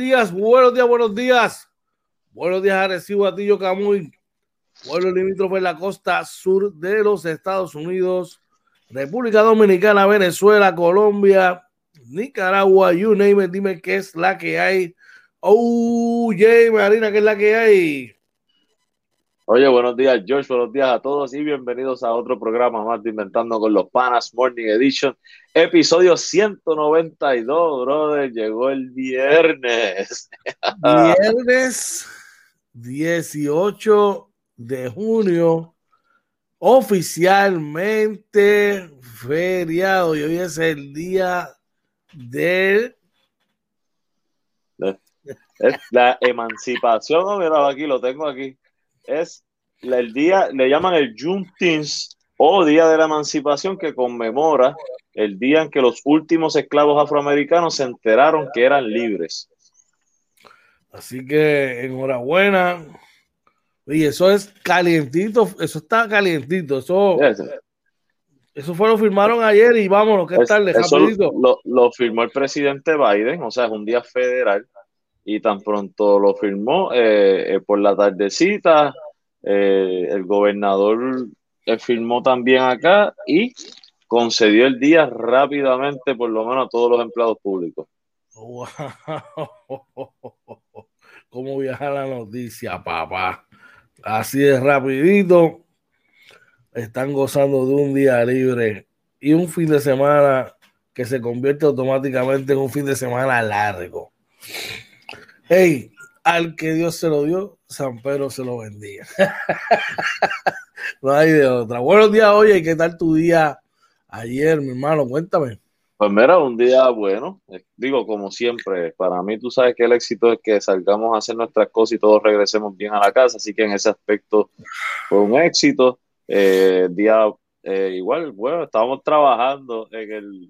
días, buenos días, buenos días. Buenos días, Arecibo, Atillo, Camuy. Pueblo limítrofe en la costa sur de los Estados Unidos, República Dominicana, Venezuela, Colombia, Nicaragua, you name it, dime qué es la que hay. Oh, Jay, Marina, ¿qué es la que hay? Oye, buenos días, George. Buenos días a todos y bienvenidos a otro programa más de Inventando con los Panas Morning Edition, episodio 192, brother. Llegó el viernes. Viernes 18 de junio, oficialmente feriado. Y hoy es el día de. Es la emancipación. Mira, aquí lo tengo aquí es el día, le llaman el Juneteenth o Día de la Emancipación, que conmemora el día en que los últimos esclavos afroamericanos se enteraron que eran libres. Así que enhorabuena. Y eso es calientito, eso está calientito, eso, eso fue lo firmaron ayer y vámonos, ¿qué tal? Eso lo, lo, firmó el presidente Biden, o sea, es un día federal y tan pronto lo firmó eh, eh, por la tardecita, eh, el gobernador firmó también acá y concedió el día rápidamente, por lo menos a todos los empleados públicos. Wow. ¿Cómo viaja la noticia, papá? Así de rapidito. Están gozando de un día libre y un fin de semana que se convierte automáticamente en un fin de semana largo. Hey, al que Dios se lo dio, San Pedro se lo bendiga. no hay de otra. Buenos días, oye, ¿qué tal tu día ayer, mi hermano? Cuéntame. Pues mira, un día bueno, eh, digo como siempre, para mí tú sabes que el éxito es que salgamos a hacer nuestras cosas y todos regresemos bien a la casa, así que en ese aspecto fue un éxito. Eh, día eh, igual, bueno, estábamos trabajando en el,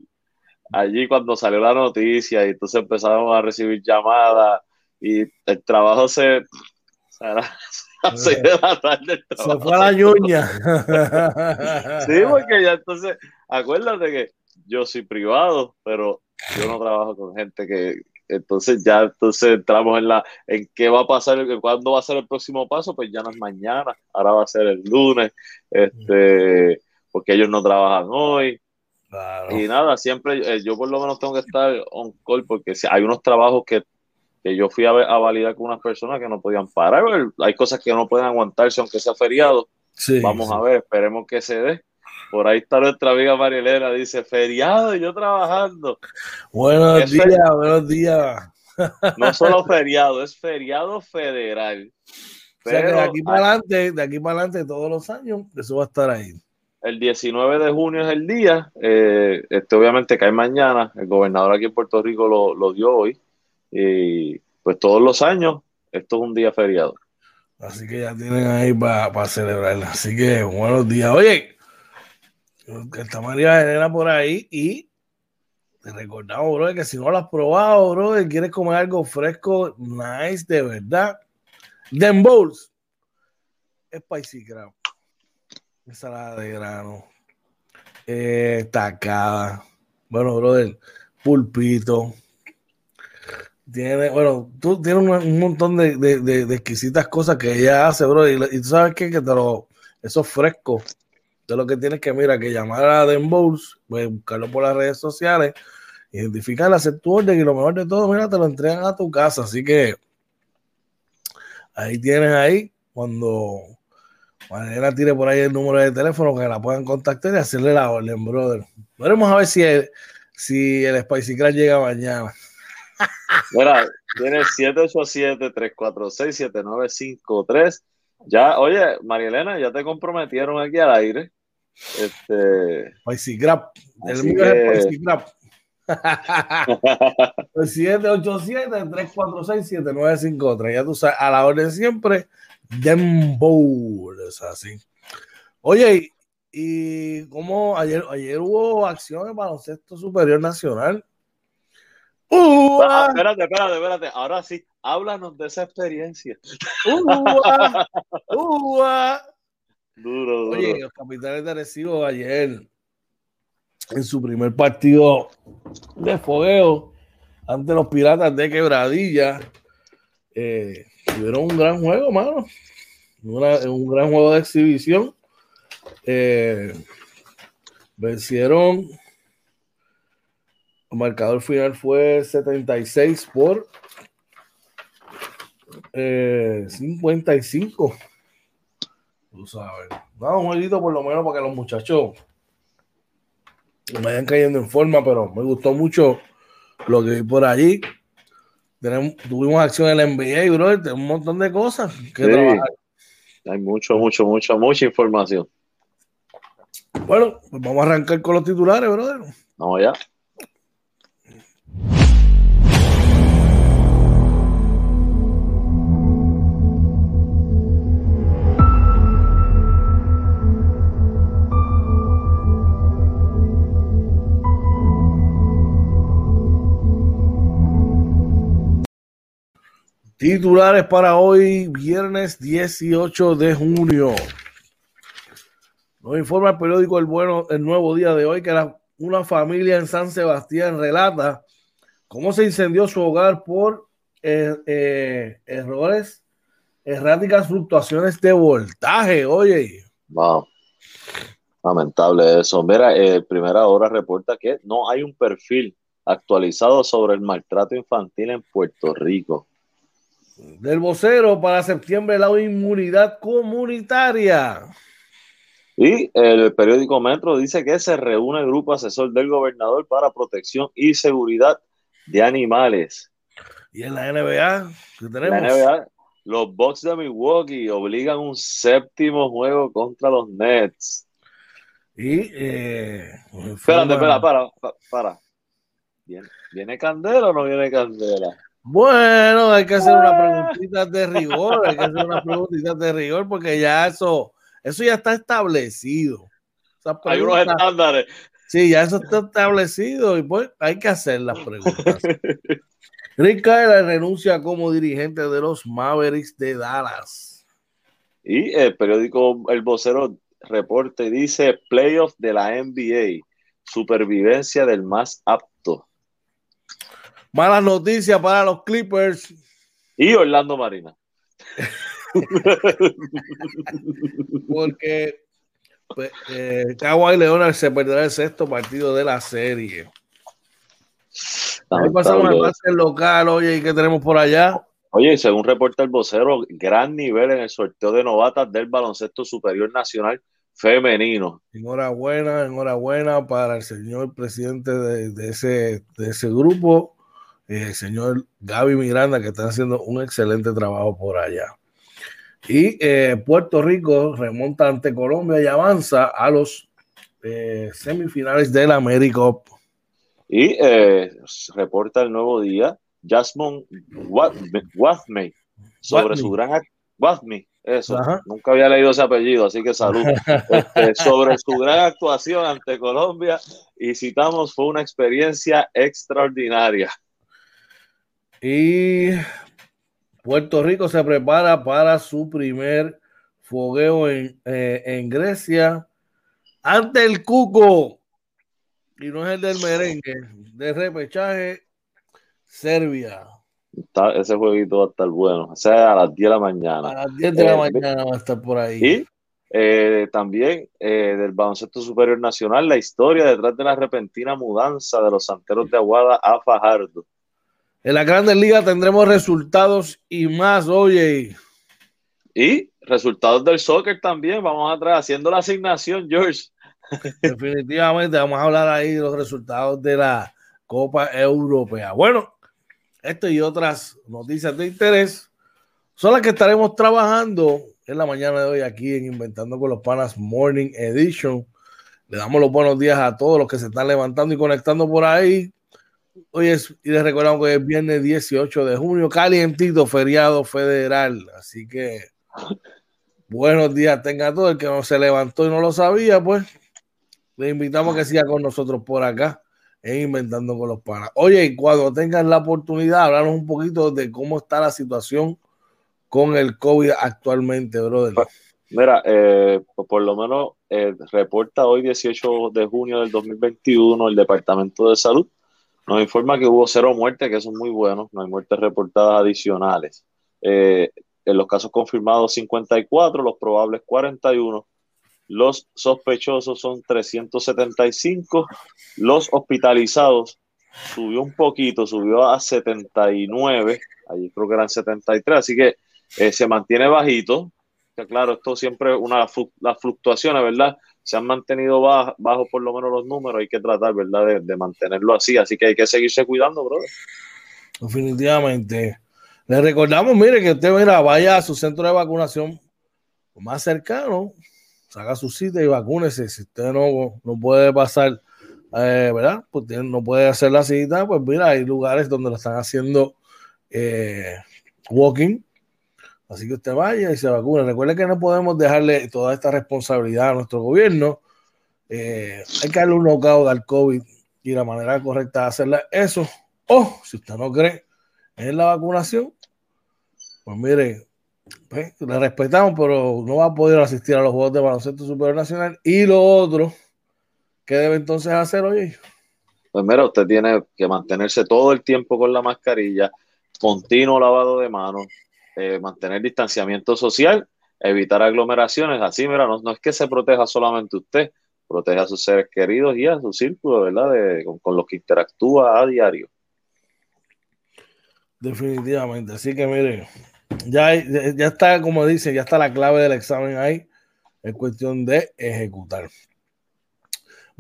allí cuando salió la noticia y entonces empezamos a recibir llamadas y el trabajo se... se, de la tarde se fue a la ñuña. sí, porque ya entonces, acuérdate que yo soy privado, pero yo no trabajo con gente que, entonces ya entonces entramos en la en qué va a pasar cuándo va a ser el próximo paso pues ya no es mañana ahora va a ser el lunes este porque ellos no trabajan hoy. Y nada siempre eh, yo por lo menos tengo que estar on call porque si hay unos trabajos que que yo fui a, a, validar con unas personas que no podían parar. Hay cosas que no pueden aguantarse aunque sea feriado. Vamos a ver, esperemos que se dé. Por ahí está nuestra amiga Marielena, dice, feriado y yo trabajando. Buenos días, buenos días. No solo feriado, es feriado federal. o sea que de aquí para adelante, de aquí para adelante todos los años, eso va a estar ahí. El 19 de junio es el día, eh, este obviamente cae mañana, el gobernador aquí en Puerto Rico lo, lo dio hoy, y pues todos los años, esto es un día feriado. Así que ya tienen ahí para celebrar. Así que buenos días. Oye, está María Elena por ahí y te recordamos, bro, que si no lo has probado, bro, y quieres comer algo fresco, nice, de verdad. Den Bowls. Spicy crab. Ensalada de grano. Eh, tacada. Bueno, brother, pulpito tiene, bueno, tú tienes un, montón de, de, exquisitas cosas que ella hace, bro. Y, tú sabes qué? que te lo, eso es fresco. De lo que tienes que, mira, que llamar a Den Bowls, pues, buscarlo por las redes sociales, identificar, hacer tu orden y lo mejor de todo, mira, te lo entregan a tu casa. Así que ahí tienes ahí, cuando Mariana tire por ahí el número de teléfono que la puedan contactar y hacerle la orden, brother. Veremos a ver si el, si el Spicy Crash llega mañana. Mira, tiene 787-346-7953. Ya, oye, María Elena, ya te comprometieron aquí al aire. Este. Spicy Grab. El mío es Spicy Grab. 787-346-7953. Ya tú sabes, a la orden siempre. Dembow. Es así. Oye, y como ayer, ayer hubo acciones para baloncesto superior nacional. Ah, espérate, espérate, espérate. Ahora sí, háblanos de esa experiencia. Duro, duro. Oye, los capitales de Arecibo ayer en su primer partido de fogueo ante los Piratas de Quebradilla. Eh, tuvieron un gran juego, mano. un gran juego de exhibición. Eh, vencieron. El marcador final fue 76 por 55. Eh, Tú sabes. un jueguito por lo menos para que los muchachos me vayan cayendo en forma, pero me gustó mucho lo que vi por allí. Tenemos, tuvimos acción en la NBA, bro, un montón de cosas que trabajar. Hay mucho, mucho, mucho, mucha información. Bueno, pues vamos a arrancar con los titulares, brother. Vamos allá. Titulares para hoy, viernes 18 de junio. Nos informa el periódico El Bueno, el nuevo día de hoy, que una familia en San Sebastián relata cómo se incendió su hogar por eh, eh, errores, erráticas fluctuaciones de voltaje. Oye. Wow. Lamentable eso. Mira, eh, Primera Hora reporta que no hay un perfil actualizado sobre el maltrato infantil en Puerto Rico del vocero para septiembre la inmunidad comunitaria. Y el periódico Metro dice que se reúne el grupo asesor del gobernador para protección y seguridad de animales. Y en la NBA, ¿qué tenemos? La NBA, los Bucks de Milwaukee obligan un séptimo juego contra los Nets. Y eh, espérate, espera, para, para. ¿Viene, ¿Viene Candela o no viene Candela? Bueno, hay que hacer una preguntita de rigor, hay que hacer una preguntita de rigor porque ya eso, eso ya está establecido. hay unos estándares. Sí, ya eso está establecido y pues hay que hacer las preguntas. Rick Kyler renuncia como dirigente de los Mavericks de Dallas. Y el periódico El Vocero reporte dice playoff de la NBA, supervivencia del más apto. Malas noticias para los Clippers. Y Orlando Marina. Porque pues, eh, Kawhi Leonard se perderá el sexto partido de la serie. Ahí pasamos al base local, oye, ¿y qué tenemos por allá? Oye, según reporta el vocero, gran nivel en el sorteo de novatas del baloncesto superior nacional femenino. Enhorabuena, enhorabuena para el señor presidente de, ese, de ese grupo el señor Gaby Miranda, que está haciendo un excelente trabajo por allá. Y eh, Puerto Rico remonta ante Colombia y avanza a los eh, semifinales del América. Y eh, reporta el nuevo día Jasmine Wathme sobre su gran eso, nunca había leído ese apellido, así que salud. Este, sobre su gran actuación ante Colombia y citamos, fue una experiencia extraordinaria. Y Puerto Rico se prepara para su primer fogueo en, eh, Grecia ante el Cuco. Y no es el del merengue, de repechaje, Serbia. ese jueguito va a estar bueno. O sea, a las 10 de la mañana. A las 10 de la eh, mañana va a estar por ahí. Y eh, también del baloncesto superior nacional, la historia detrás de la repentina mudanza de los santeros de Aguada a Fajardo. En la Grandes Ligas tendremos resultados y más, oye. Y resultados del soccer también. Vamos a traer haciendo la asignación, George. Definitivamente vamos a hablar ahí de los resultados de la Copa Europea. Bueno, esto y otras noticias de interés son las que estaremos trabajando en la mañana de hoy aquí en Inventando con los Panas Morning Edition. Le damos los buenos días a todos los que se están levantando y conectando por ahí. Hoy es, y les recordamos que es viernes 18 de junio, calientito, feriado federal. Así que buenos días, tenga todo. El que no se levantó y no lo sabía, pues le invitamos a que siga con nosotros por acá en Inventando con los Panas. Oye, cuando tengan la oportunidad, hablarnos un poquito de cómo está la situación con el COVID actualmente, brother. Mira, eh, por lo menos eh, reporta hoy 18 de junio del 2021 el Departamento de Salud. Nos informa que hubo cero muertes, que son muy buenos, no hay muertes reportadas adicionales. Eh, en los casos confirmados 54, los probables 41, los sospechosos son 375, los hospitalizados subió un poquito, subió a 79, allí creo que eran 73, así que eh, se mantiene bajito. Claro, esto siempre, una las fluctuaciones, ¿verdad? Se han mantenido bajos bajo por lo menos los números, hay que tratar, ¿verdad?, de, mantenerlo así, así que hay que seguirse cuidando, brother. Definitivamente. Le recordamos, mire, que usted mira, vaya a su centro de vacunación más cercano, haga su cita y vacúnese. Si usted no, no puede pasar, eh, ¿verdad? Pues no puede hacer la cita, pues mira, hay lugares donde lo están haciendo eh, walking Así que usted vaya y se vacune. Recuerde que no podemos dejarle toda esta responsabilidad a nuestro gobierno. Eh, hay que darle un knockout al COVID y la manera correcta de hacerla eso. O si usted no cree en la vacunación, pues mire, pues, le respetamos, pero no va a poder asistir a los Juegos de Baloncesto Superior Nacional. Y lo otro, ¿qué debe entonces hacer hoy? Pues mira, usted tiene que mantenerse todo el tiempo con la mascarilla, continuo lavado de manos, eh, mantener distanciamiento social, evitar aglomeraciones. Así, mira, no, es que se proteja solamente usted, proteja a sus seres queridos y a su círculo, ¿verdad? con, los que interactúa a diario. Definitivamente. Así que mire, ya, ya está, como dice, ya está la clave del examen ahí. Es cuestión de ejecutar.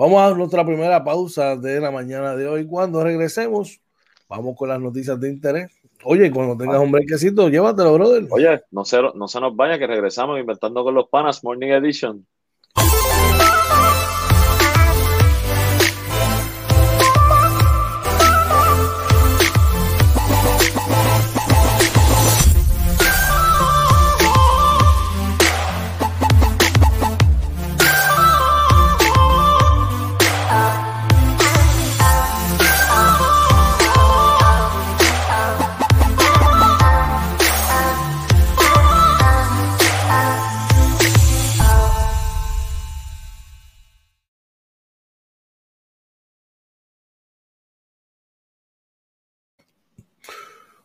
Vamos a nuestra primera pausa de la mañana de hoy. Cuando regresemos, vamos con las noticias de interés. Oye, cuando tengas un brequecito, llévatelo, brother. Oye, no se, no se nos vaya que regresamos inventando con los panas, Morning Edition.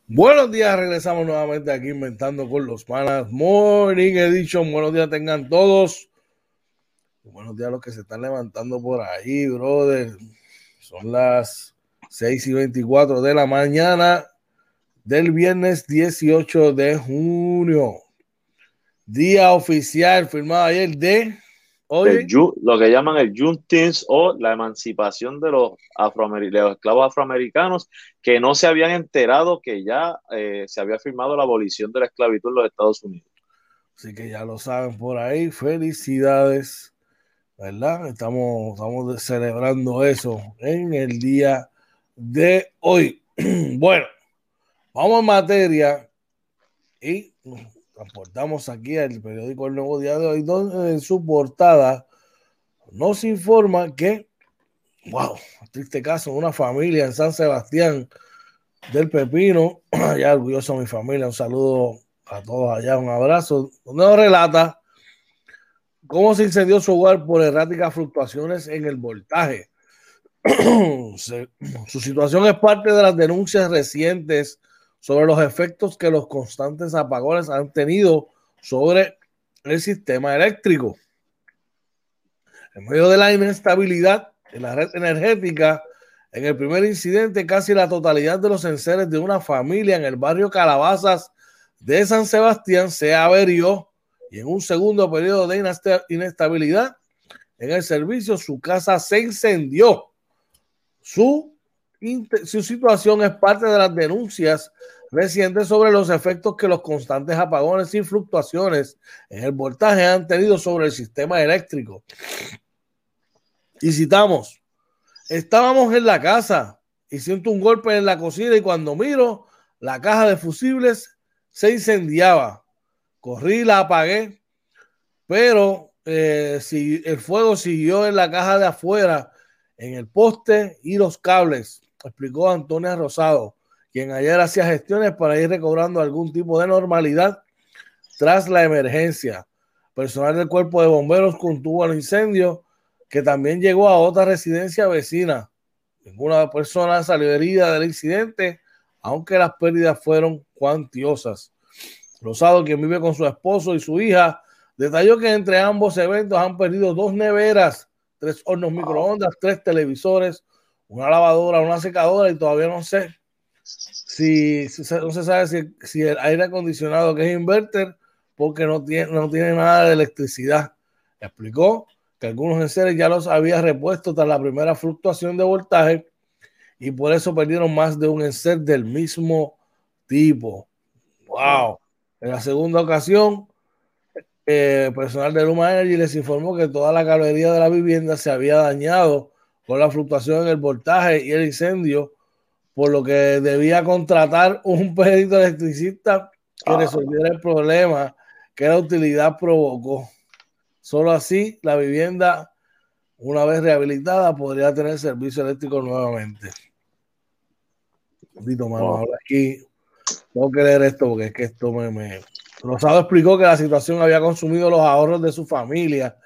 Buenos días, regresamos nuevamente aquí inventando con los panas. Morning Edition, buenos días tengan todos. Buenos días los que se están levantando por ahí, brother. Son las 6 y 24 de la mañana del viernes 18 de junio. Día oficial firmado ayer de lo que llaman el Juneteenth o la emancipación de los, los, esclavos afroamericanos que no se habían enterado que ya eh, se había firmado la abolición de la esclavitud en los Estados Unidos. Así que ya lo saben por ahí. Felicidades, ¿verdad? Estamos, estamos celebrando eso en el día de hoy. bueno, vamos en materia y transportamos aquí al periódico El Nuevo Día de hoy, donde en su portada nos informa que, wow, triste caso, una familia en San Sebastián del Pepino, allá orgulloso mi familia, un saludo a todos allá, un abrazo, donde nos relata cómo se incendió su hogar por erráticas fluctuaciones en el voltaje. su situación es parte de las denuncias recientes sobre los efectos que los constantes apagones han tenido sobre el sistema eléctrico. En medio de la inestabilidad en la red energética, en el primer incidente, casi la totalidad de los enseres de una familia en el barrio Calabazas de San Sebastián se averió y en un segundo periodo de inestabilidad en el servicio, su casa se incendió. Su, su situación es parte de las denuncias reciente sobre los efectos que los constantes apagones y fluctuaciones en el voltaje han tenido sobre el sistema eléctrico. Y citamos, estábamos en la casa y siento un golpe en la cocina y cuando miro, la caja de fusibles se incendiaba. Corrí, la apagué, pero eh, si el fuego siguió en la caja de afuera, en el poste y los cables, explicó Antonia Rosado quien ayer hacía gestiones para ir recobrando algún tipo de normalidad tras la emergencia. personal del cuerpo de bomberos contuvo el incendio que también llegó a otra residencia vecina. Ninguna persona salió herida del incidente, aunque las pérdidas fueron cuantiosas. Rosado, quien vive con su esposo y su hija, detalló que entre ambos eventos han perdido dos neveras, tres hornos microondas, tres televisores, una lavadora, una secadora y todavía no sé si, no se sabe si, si, el aire acondicionado que es inverter porque no tiene, no tiene nada de electricidad. Explicó que algunos enseres ya los había repuesto tras la primera fluctuación de voltaje y por eso perdieron más de un enser del mismo tipo. ¡Wow! En la segunda ocasión, el personal de Luma Energy les informó que toda la caballería de la vivienda se había dañado con la fluctuación en el voltaje y el incendio, por lo que debía contratar un perito electricista que ah. resolviera el problema que la utilidad provocó. Solo así la vivienda, una vez rehabilitada, podría tener servicio eléctrico nuevamente. Dito, mano, ahora aquí tengo que leer esto porque es que esto me, me... Rosado explicó que la situación había consumido los ahorros de su familia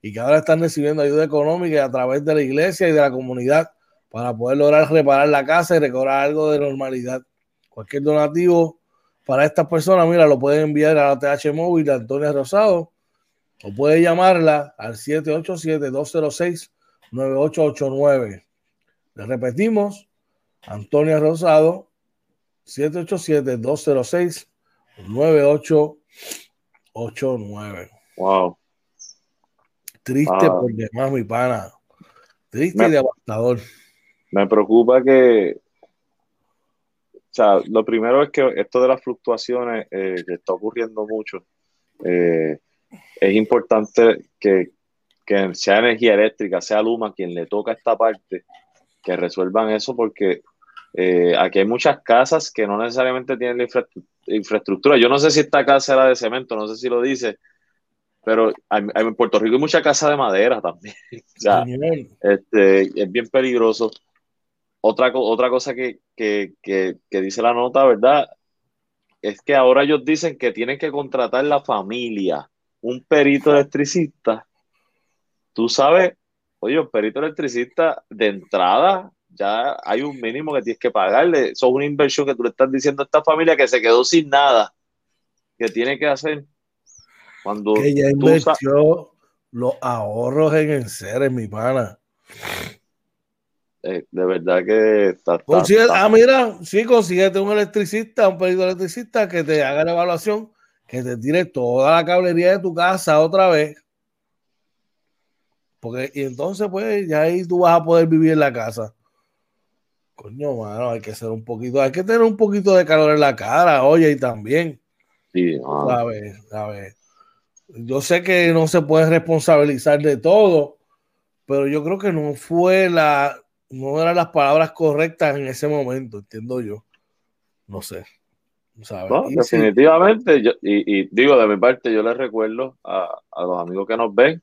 y que ahora están recibiendo ayuda económica a través de la iglesia y de la comunidad para poder lograr reparar la casa y recobrar algo de normalidad. Cualquier donativo para estas personas, mira, lo pueden enviar a la TH Móvil de Antonio Rosado o puede llamarla al 787-206-9889. Le repetimos, Antonio Rosado, 787-206-9889. Wow. Triste por demás, mi pana. Triste y devastador. Me preocupa que. O sea, lo primero es que esto de las fluctuaciones eh, que está ocurriendo mucho, eh, es importante que, que, sea energía eléctrica, sea Luma quien le toca esta parte, que resuelvan eso porque eh, aquí hay muchas casas que no necesariamente tienen la infraestructura. Yo no sé si esta casa era de cemento, no sé si lo dice, pero en Puerto Rico hay mucha casa de madera también. o sea, este, es bien peligroso. Otra, otra cosa que, dice la nota, ¿verdad? Es que ahora ellos dicen que tienen que contratar la familia, un perito electricista. Tú sabes, oye, un perito electricista de entrada, ya hay un mínimo que tienes que pagarle. Eso es una inversión que tú le estás diciendo a esta familia que se quedó sin nada, que tiene que hacer cuando que ella invirtió los ahorros en enseres, mi pana. Eh, de verdad que está, Ah, mira, sí, consíguete un electricista, un pedido electricista que te haga la evaluación, que te tire toda la cablería de tu casa otra vez. Porque, y entonces, pues, ya ahí tú vas a poder vivir en la casa. Coño, mano, hay que ser un poquito, hay que tener un poquito de calor en la cara, oye, y también. Sí, a ver, a ver yo sé que no se puede responsabilizar de todo, pero yo creo que no fue la, no eran las palabras correctas en ese momento, entiendo yo. No sé. definitivamente, y, digo de mi parte, yo les recuerdo a, los amigos que nos ven,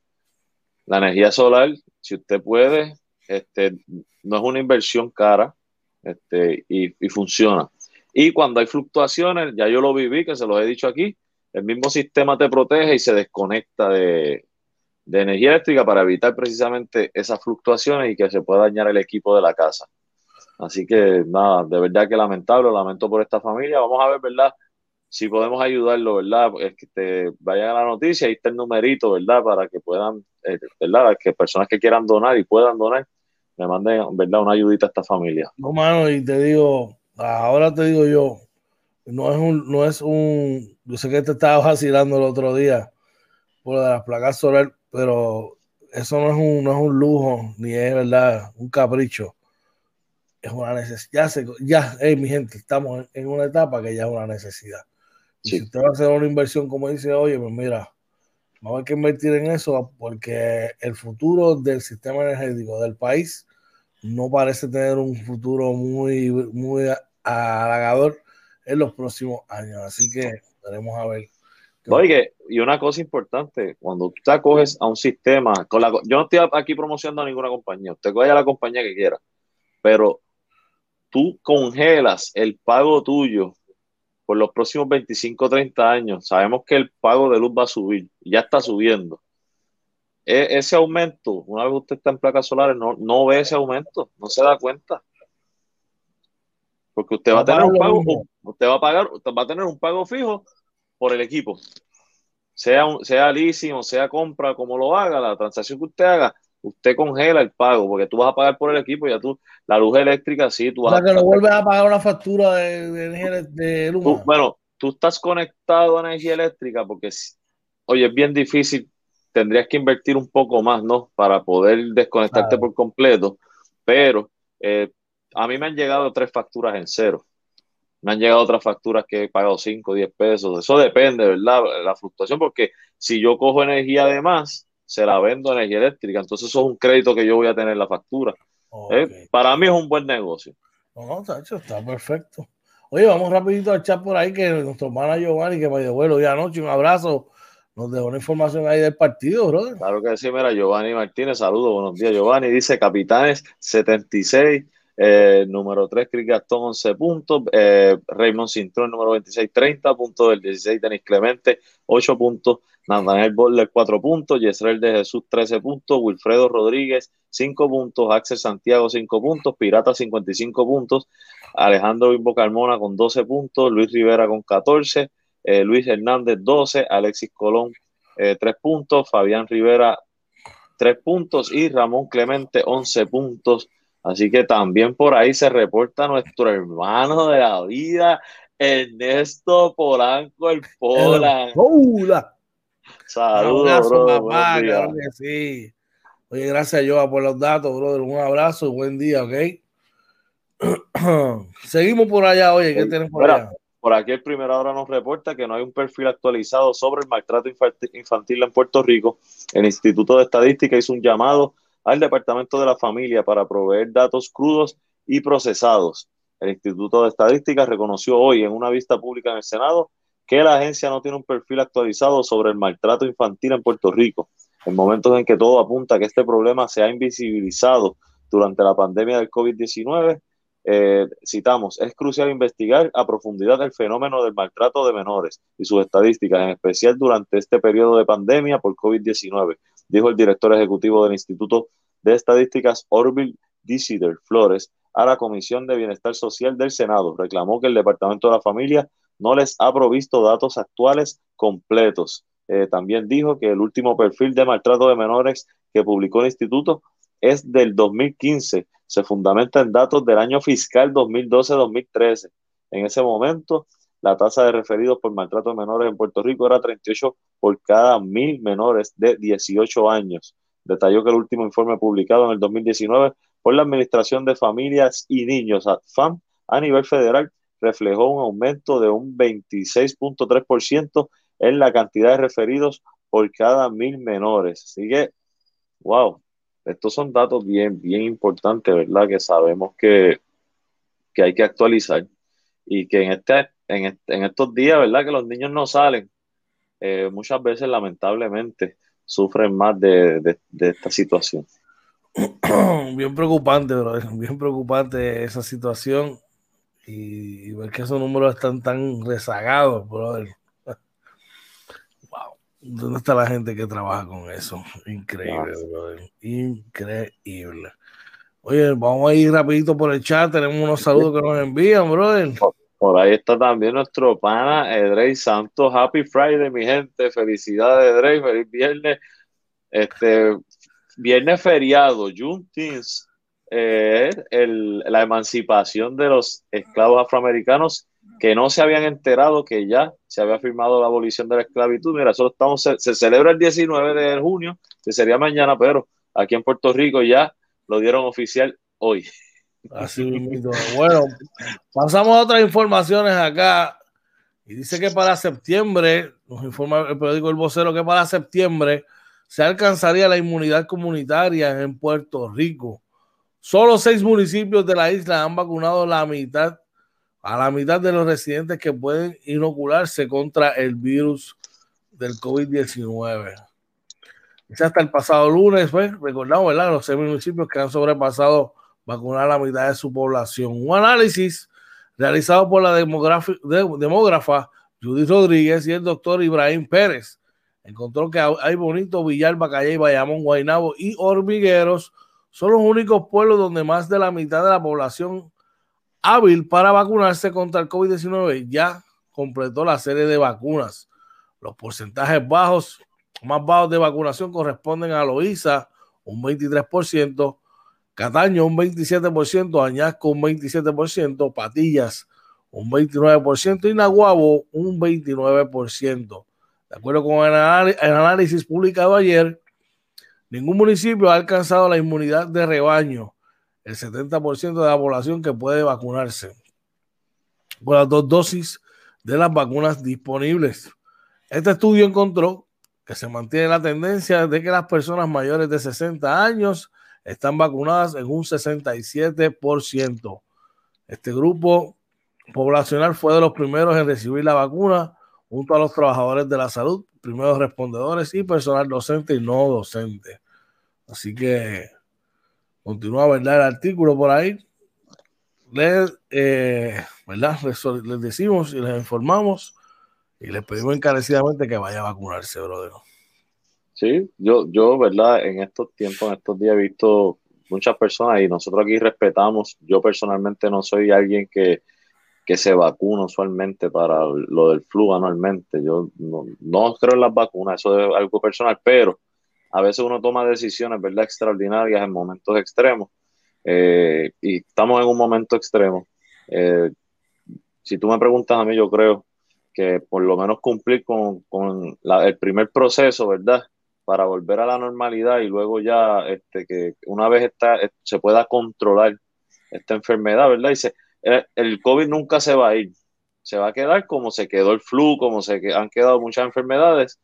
la energía solar, si usted puede, este, no es una inversión cara este, y, y funciona. Y cuando hay fluctuaciones, ya yo lo viví, que se lo he dicho aquí, el mismo sistema te protege y se desconecta de, energía eléctrica para evitar precisamente esas fluctuaciones y que se pueda dañar el equipo de la casa. Así que nada, de verdad que lamentable, lamento por esta familia. Vamos a ver, ¿verdad? Si podemos ayudarlo, ¿verdad? Es que te vayan a la noticia, ahí está el numerito, ¿verdad? Para que puedan, eh, ¿verdad? Que personas que quieran donar y puedan donar, me manden, ¿verdad? Una ayudita a esta familia. No, mano, y te digo, ahora te digo yo, no es un, no es un, yo sé que te estaba vacilando el otro día por de las placas solares, pero eso no es un, no es un lujo, ni es verdad, un capricho. Es una necesidad. Ya, ya mi gente, estamos en una etapa que ya es una necesidad. Si usted va a hacer una inversión, como dice, oye, pues mira, vamos a que invertir en eso porque el futuro del sistema energético del país no parece tener un futuro muy, muy halagador en los próximos años. Así que veremos a ver. Oye, y una cosa importante, cuando tú te acoges a un sistema, con la, yo no estoy aquí promocionando a ninguna compañía, usted vaya a la compañía que quiera, pero tú congelas el pago tuyo por los próximos 25 o 30 años, sabemos que el pago de luz va a subir, ya está subiendo. E, ese aumento, una vez usted está en placas solares, no, no ve ese aumento, no se da cuenta. Porque usted va a tener un pago, usted va a pagar, va a tener un pago fijo por el equipo. Sea, un, sea leasing o sea compra, como lo haga, la transacción que usted haga, usted congela el pago, porque tú vas a pagar por el equipo, ya tú, la luz eléctrica, sí, tú vas o sea, que no vuelves a pagar una factura de, energía de luz. bueno, tú estás conectado a energía eléctrica porque, oye, es bien difícil, tendrías que invertir un poco más, ¿no? Para poder desconectarte por completo, pero eh, a mí me han llegado tres facturas en cero. Me han llegado otras facturas que he pagado 5, 10 pesos. Eso depende, ¿verdad? La fluctuación, porque si yo cojo energía de más, se la vendo a energía eléctrica. Entonces, eso es un crédito que yo voy a tener en la factura. ¿Eh? Para mí es un buen negocio. No, Tacho, está perfecto. Oye, vamos rapidito al chat por ahí que nuestro hermano Giovanni, que me dio vuelo hoy anoche, un abrazo, nos dejó una información ahí del partido, bro. Claro que sí, mira, Giovanni Martínez, saludos, buenos días, Giovanni. Dice Capitanes 76, eh, número 3, Chris Gastón, 11 puntos. Eh, Raymond Cintrón, número 26, 30 puntos. El 16, Denis Clemente, 8 puntos. Nathaniel Boller, 4 puntos. Yesrel de Jesús, 13 puntos. Wilfredo Rodríguez, 5 puntos. Axel Santiago, 5 puntos. Pirata, 55 puntos. Alejandro Bimbo Carmona con 12 puntos. Luis Rivera con 14. Eh, Luis Hernández, 12. Alexis Colón, 3 puntos. Fabián Rivera, 3 puntos. Y Ramón Clemente, 11 puntos. Así que también por ahí se reporta nuestro hermano de la vida, Ernesto Polanco, el Pola. Saludos, bro, papá, claro que sí. Oye, gracias, Joa, por los datos, brother. Un abrazo, buen día, ¿ok? Seguimos por allá, oye, ¿qué tenemos por allá? Por aquí el primero ahora nos reporta que no hay un perfil actualizado sobre el maltrato infantil en Puerto Rico. El Instituto de Estadística hizo un llamado al Departamento de la Familia para proveer datos crudos y procesados. El Instituto de Estadística reconoció hoy en una vista pública en el Senado que la agencia no tiene un perfil actualizado sobre el maltrato infantil en Puerto Rico, en momentos en que todo apunta a que este problema se ha invisibilizado durante la pandemia del COVID-19. Eh, citamos, es crucial investigar a profundidad el fenómeno del maltrato de menores y sus estadísticas, en especial durante este periodo de pandemia por COVID-19, dijo el director ejecutivo del Instituto de Estadísticas, Orville Disider Flores, a la Comisión de Bienestar Social del Senado. Reclamó que el Departamento de la Familia no les ha provisto datos actuales completos. Eh, también dijo que el último perfil de maltrato de menores que publicó el instituto es del 2015. Se fundamenta en datos del año fiscal 2012-2013. En ese momento, la tasa de referidos por maltrato de menores en Puerto Rico era 38 por cada mil menores de 18 años. Detalló que el último informe publicado en el 2019 por la Administración de Familias y Niños, AFAM, a nivel federal, reflejó un aumento de un 26.3% en la cantidad de referidos por cada mil menores. Así que, wow, estos son datos bien, bien importantes, ¿verdad? Que sabemos que, que hay que actualizar y que en este en, estos días, ¿verdad? Que los niños no salen, eh, muchas veces lamentablemente sufren más de, esta situación. Bien preocupante, bro. Bien preocupante esa situación y, ver que esos números están tan rezagados, brother. Wow. ¿Dónde está la gente que trabaja con eso? Increíble, brother. Increíble. Oye, vamos a ir rapidito por el chat. Tenemos unos saludos que nos envían, brother. Por ahí está también nuestro pana Edrey Santos. Happy Friday, mi gente. Felicidades, Edrey. Feliz viernes. Este, viernes feriado, Juneteenth, eh, la emancipación de los esclavos afroamericanos que no se habían enterado que ya se había firmado la abolición de la esclavitud. Mira, eso estamos, se, se celebra el 19 de junio, que sería mañana, pero aquí en Puerto Rico ya lo dieron oficial hoy. Así mismo. Bueno, pasamos a otras informaciones acá. Y dice que para septiembre, nos informa el periódico El Vocero que para septiembre se alcanzaría la inmunidad comunitaria en Puerto Rico. Solo seis municipios de la isla han vacunado la mitad, a la mitad de los residentes que pueden inocularse contra el virus del COVID-19. Hasta el pasado lunes, pues, recordamos, ¿verdad? Los seis municipios que han sobrepasado vacunar a la mitad de su población. Un análisis realizado por la demógrafa Judith Rodríguez y el doctor Ibrahim Pérez. Encontró que hay Bonito, Villalba, Calle, Bayamón, Guaynabo y Hormigueros son los únicos pueblos donde más de la mitad de la población hábil para vacunarse contra el COVID-19 ya completó la serie de vacunas. Los porcentajes bajos, más bajos de vacunación corresponden a Loíza, un 23%, Cataño, un 27%, Añasco, un 27%, Patillas, un 29%, y Naguabo, un 29%. De acuerdo con el análisis publicado ayer, ningún municipio ha alcanzado la inmunidad de rebaño, el 70% de la población que puede vacunarse con las dos dosis de las vacunas disponibles. Este estudio encontró que se mantiene la tendencia de que las personas mayores de 60 años están vacunadas en un 67%. Este grupo poblacional fue de los primeros en recibir la vacuna junto a los trabajadores de la salud, primeros respondedores y personal docente y no docente. Así que continúa ¿verdad? el artículo por ahí. Les, eh, ¿verdad? les, decimos y les informamos y les pedimos encarecidamente que vaya a vacunarse, brother. Sí, yo, yo, ¿verdad? En estos tiempos, en estos días he visto muchas personas y nosotros aquí respetamos. Yo personalmente no soy alguien que, que se vacuna usualmente para lo del flu anualmente. Yo no, no, creo en las vacunas, eso es algo personal, pero a veces uno toma decisiones, ¿verdad? Extraordinarias en momentos extremos. Eh, y estamos en un momento extremo. Eh, si tú me preguntas a mí, yo creo que por lo menos cumplir con, con el primer proceso, ¿verdad? Para volver a la normalidad y luego ya este, que una vez está, eh, se pueda controlar esta enfermedad, ¿verdad? Dice, el, el COVID nunca se va a ir, se va a quedar como se quedó el flu, como se han quedado muchas enfermedades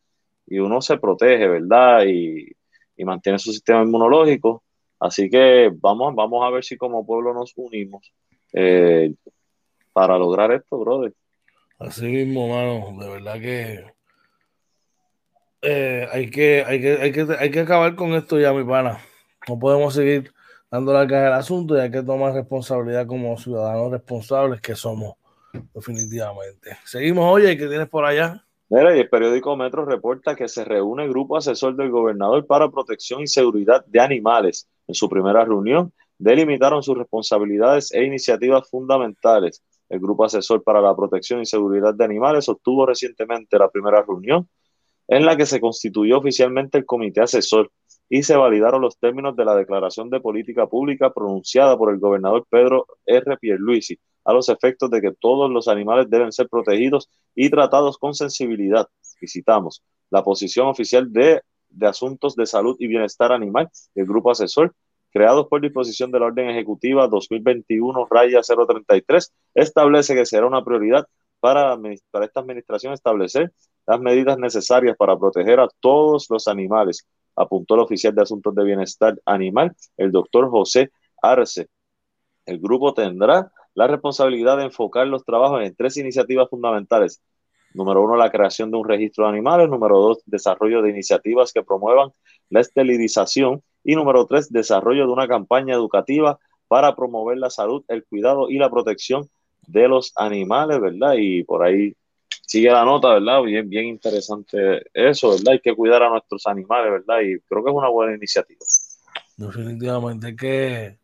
y uno se protege, ¿verdad? Y, y mantiene su sistema inmunológico. Así que vamos, vamos a ver si como pueblo nos unimos eh, para lograr esto, brother. Así mismo, mano, de verdad que eh, hay, que, hay, que, hay, que, hay que acabar con esto ya, mi pana. No podemos seguir dando la cara al asunto y hay que tomar responsabilidad como ciudadanos responsables que somos, definitivamente. Seguimos, oye, ¿qué tienes por allá? Mira, y el periódico Metro reporta que se reúne el grupo asesor del gobernador para protección y seguridad de animales. En su primera reunión, delimitaron sus responsabilidades e iniciativas fundamentales. El grupo asesor para la protección y seguridad de animales obtuvo recientemente la primera reunión en la que se constituyó oficialmente el comité asesor y se validaron los términos de la declaración de política pública pronunciada por el gobernador Pedro R. Pierluisi, a los efectos de que todos los animales deben ser protegidos y tratados con sensibilidad. Visitamos la posición oficial de, de Asuntos de Salud y Bienestar Animal del Grupo Asesor, creado por disposición de la Orden Ejecutiva 2021-033, establece que será una prioridad para esta administración establecer las medidas necesarias para proteger a todos los animales, apuntó el oficial de Asuntos de Bienestar Animal, el doctor José Arce. El grupo tendrá la responsabilidad de enfocar los trabajos en tres iniciativas fundamentales. Número uno, la creación de un registro de animales. Número dos, desarrollo de iniciativas que promuevan la esterilización. Y número tres, desarrollo de una campaña educativa para promover la salud, el cuidado y la protección de los animales, ¿verdad? Y por ahí sigue la nota, ¿verdad? Bien, bien interesante eso, ¿verdad? Hay que cuidar a nuestros animales, ¿verdad? Y creo que es una buena iniciativa. Definitivamente, hay que,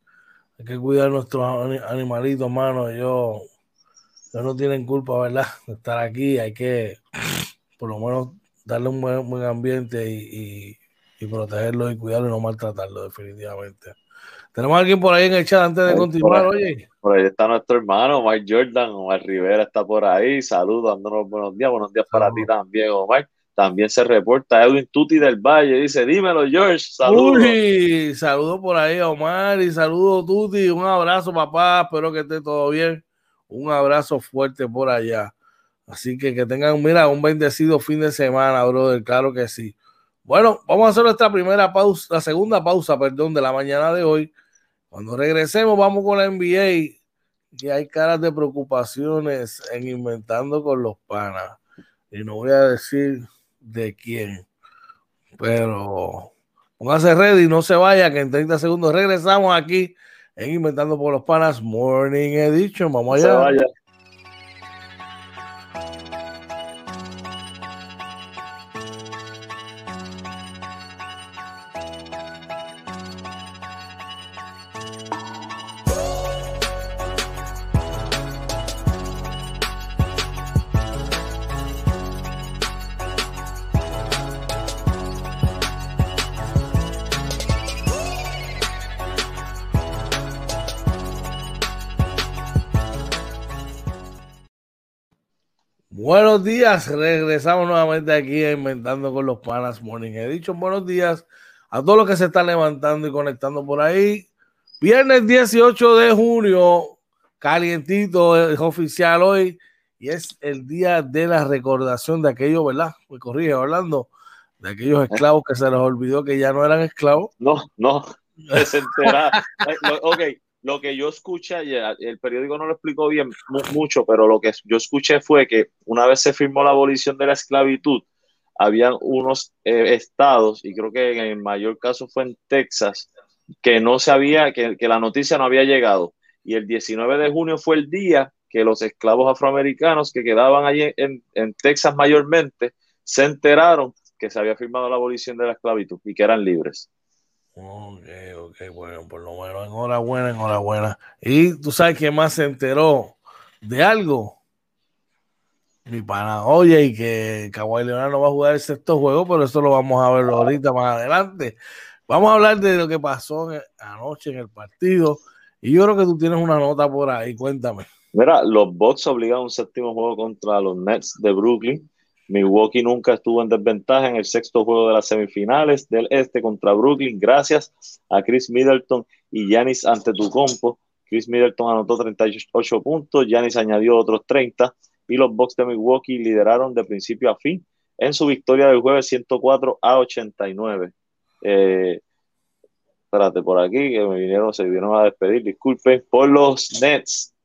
hay que cuidar a nuestros animalitos, mano. Ellos, no tienen culpa, ¿verdad? De estar aquí. Hay que, por lo menos, darle un buen, ambiente y, y, protegerlo y cuidarlo y no maltratarlo, definitivamente. Tenemos a alguien por ahí en el chat antes de continuar, oye. Por ahí está nuestro hermano Omar Jordan, Omar Rivera está por ahí, saludos, dándonos buenos días, buenos días para ti también, Omar. También se reporta Edwin Tuti del Valle, dice, dímelo George, saludos. Uy, saludos por ahí Omar y saludos Tuti, un abrazo papá, espero que esté todo bien, un abrazo fuerte por allá. Así que que tengan, mira, un bendecido fin de semana, brother, claro que sí. Bueno, vamos a hacer nuestra primera pausa, la segunda pausa, perdón, de la mañana de hoy. Cuando regresemos, vamos con la NBA. Y hay caras de preocupaciones en inventando con los panas. Y no voy a decir de quién. Pero póngase ready, no se vaya, que en 30 segundos regresamos aquí en Inventando por los Panas Morning Edition. Vamos allá. Buenos días, regresamos nuevamente aquí a Inventando con los Panas Morning. He dicho buenos días a todos los que se están levantando y conectando por ahí. Viernes 18 de junio, calientito, es oficial hoy y es el día de la recordación de aquellos, ¿verdad? Me corrige, hablando de aquellos esclavos que se les olvidó que ya no eran esclavos. No, no, se ok, lo que yo escuché el periódico no lo explicó bien mucho, pero lo que yo escuché fue que una vez se firmó la abolición de la esclavitud, habían unos eh, estados, y creo que en el mayor caso fue en Texas, que no sabía, que, que la noticia no había llegado. Y el 19 de junio fue el día que los esclavos afroamericanos que quedaban allí en, en Texas mayormente se enteraron que se había firmado la abolición de la esclavitud y que eran libres. Ok, ok, bueno, por lo menos enhorabuena, enhorabuena. Y tú sabes quién más se enteró de algo. Mi pana, oye, y que Kawhi Leonard no va a jugar el sexto juego, pero eso lo vamos a ver ahorita más adelante. Vamos a hablar de lo que pasó anoche en el partido. Y yo creo que tú tienes una nota por ahí, cuéntame. Mira, los Bucks obligaron un séptimo juego contra los Nets de Brooklyn Milwaukee nunca estuvo en desventaja en el sexto juego de las semifinales del este contra Brooklyn, gracias a Chris Middleton y Giannis Antetokounmpo. Chris Middleton anotó 38 puntos, Giannis añadió otros 30 y los Bucks de Milwaukee lideraron de principio a fin en su victoria del jueves 104 a 89. Eh, espérate, por aquí que me vinieron, se vinieron a despedir, disculpen, por los Nets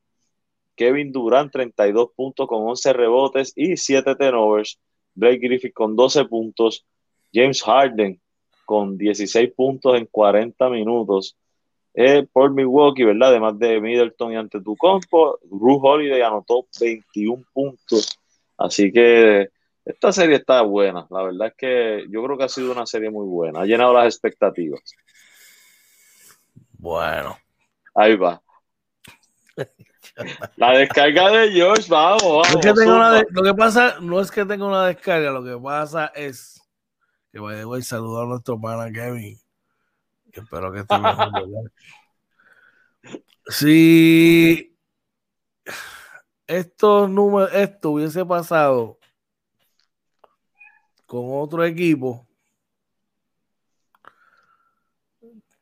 Kevin Durant 32 puntos con 11 rebotes y 7 turnovers. Blake Griffith con 12 puntos. James Harden con 16 puntos en 40 minutos. Eh, por Milwaukee, ¿verdad? Además de Middleton y ante tu compo, Ruth Holiday anotó 21 puntos. Así que esta serie está buena. La verdad es que yo creo que ha sido una serie muy buena. Ha llenado las expectativas. Bueno. Ahí va. La descarga de George, vamos. lo que pasa no es que tenga una descarga, lo que pasa es que voy a saludar a nuestro pana Kevin. espero que esté mejor. si estos números, esto hubiese pasado con otro equipo,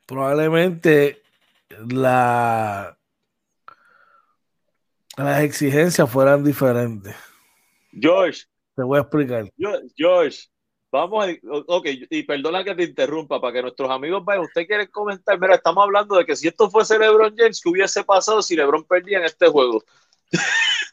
probablemente la las exigencias fueran diferentes. George. Te voy a explicar. George, vamos a. Ok, y perdona que te interrumpa, para que nuestros amigos vayan. Usted quiere comentar. Mira, estamos hablando de que si esto fuese LeBron James, ¿qué hubiese pasado si LeBron perdía en este juego?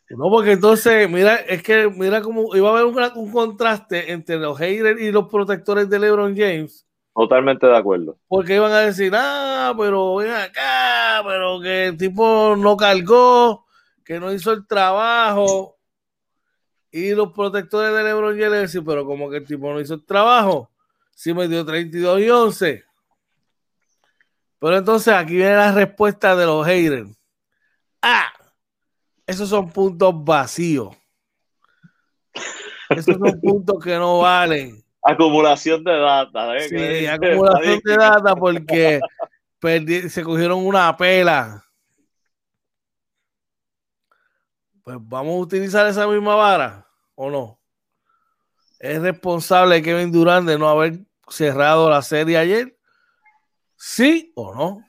No, porque entonces, mira, es que mira cómo iba a haber un, un contraste entre los haters y los protectores de LeBron James. Totalmente de acuerdo. Porque iban a decir, ah, pero ven acá, pero que el tipo no cargó, que no hizo el trabajo. Y los protectores de LeBron James pero como que el tipo no hizo el trabajo, sí me dio 32 y 11. Pero entonces aquí viene la respuesta de los haters. Ah, esos son puntos vacíos. Esos son puntos que no valen. Acumulación de data. ¿eh? Sí, acumulación de data porque se cogieron una pela. Pues vamos a utilizar esa misma vara o no. ¿Es responsable Kevin Durant de no haber cerrado la serie ayer? ¿Sí o no?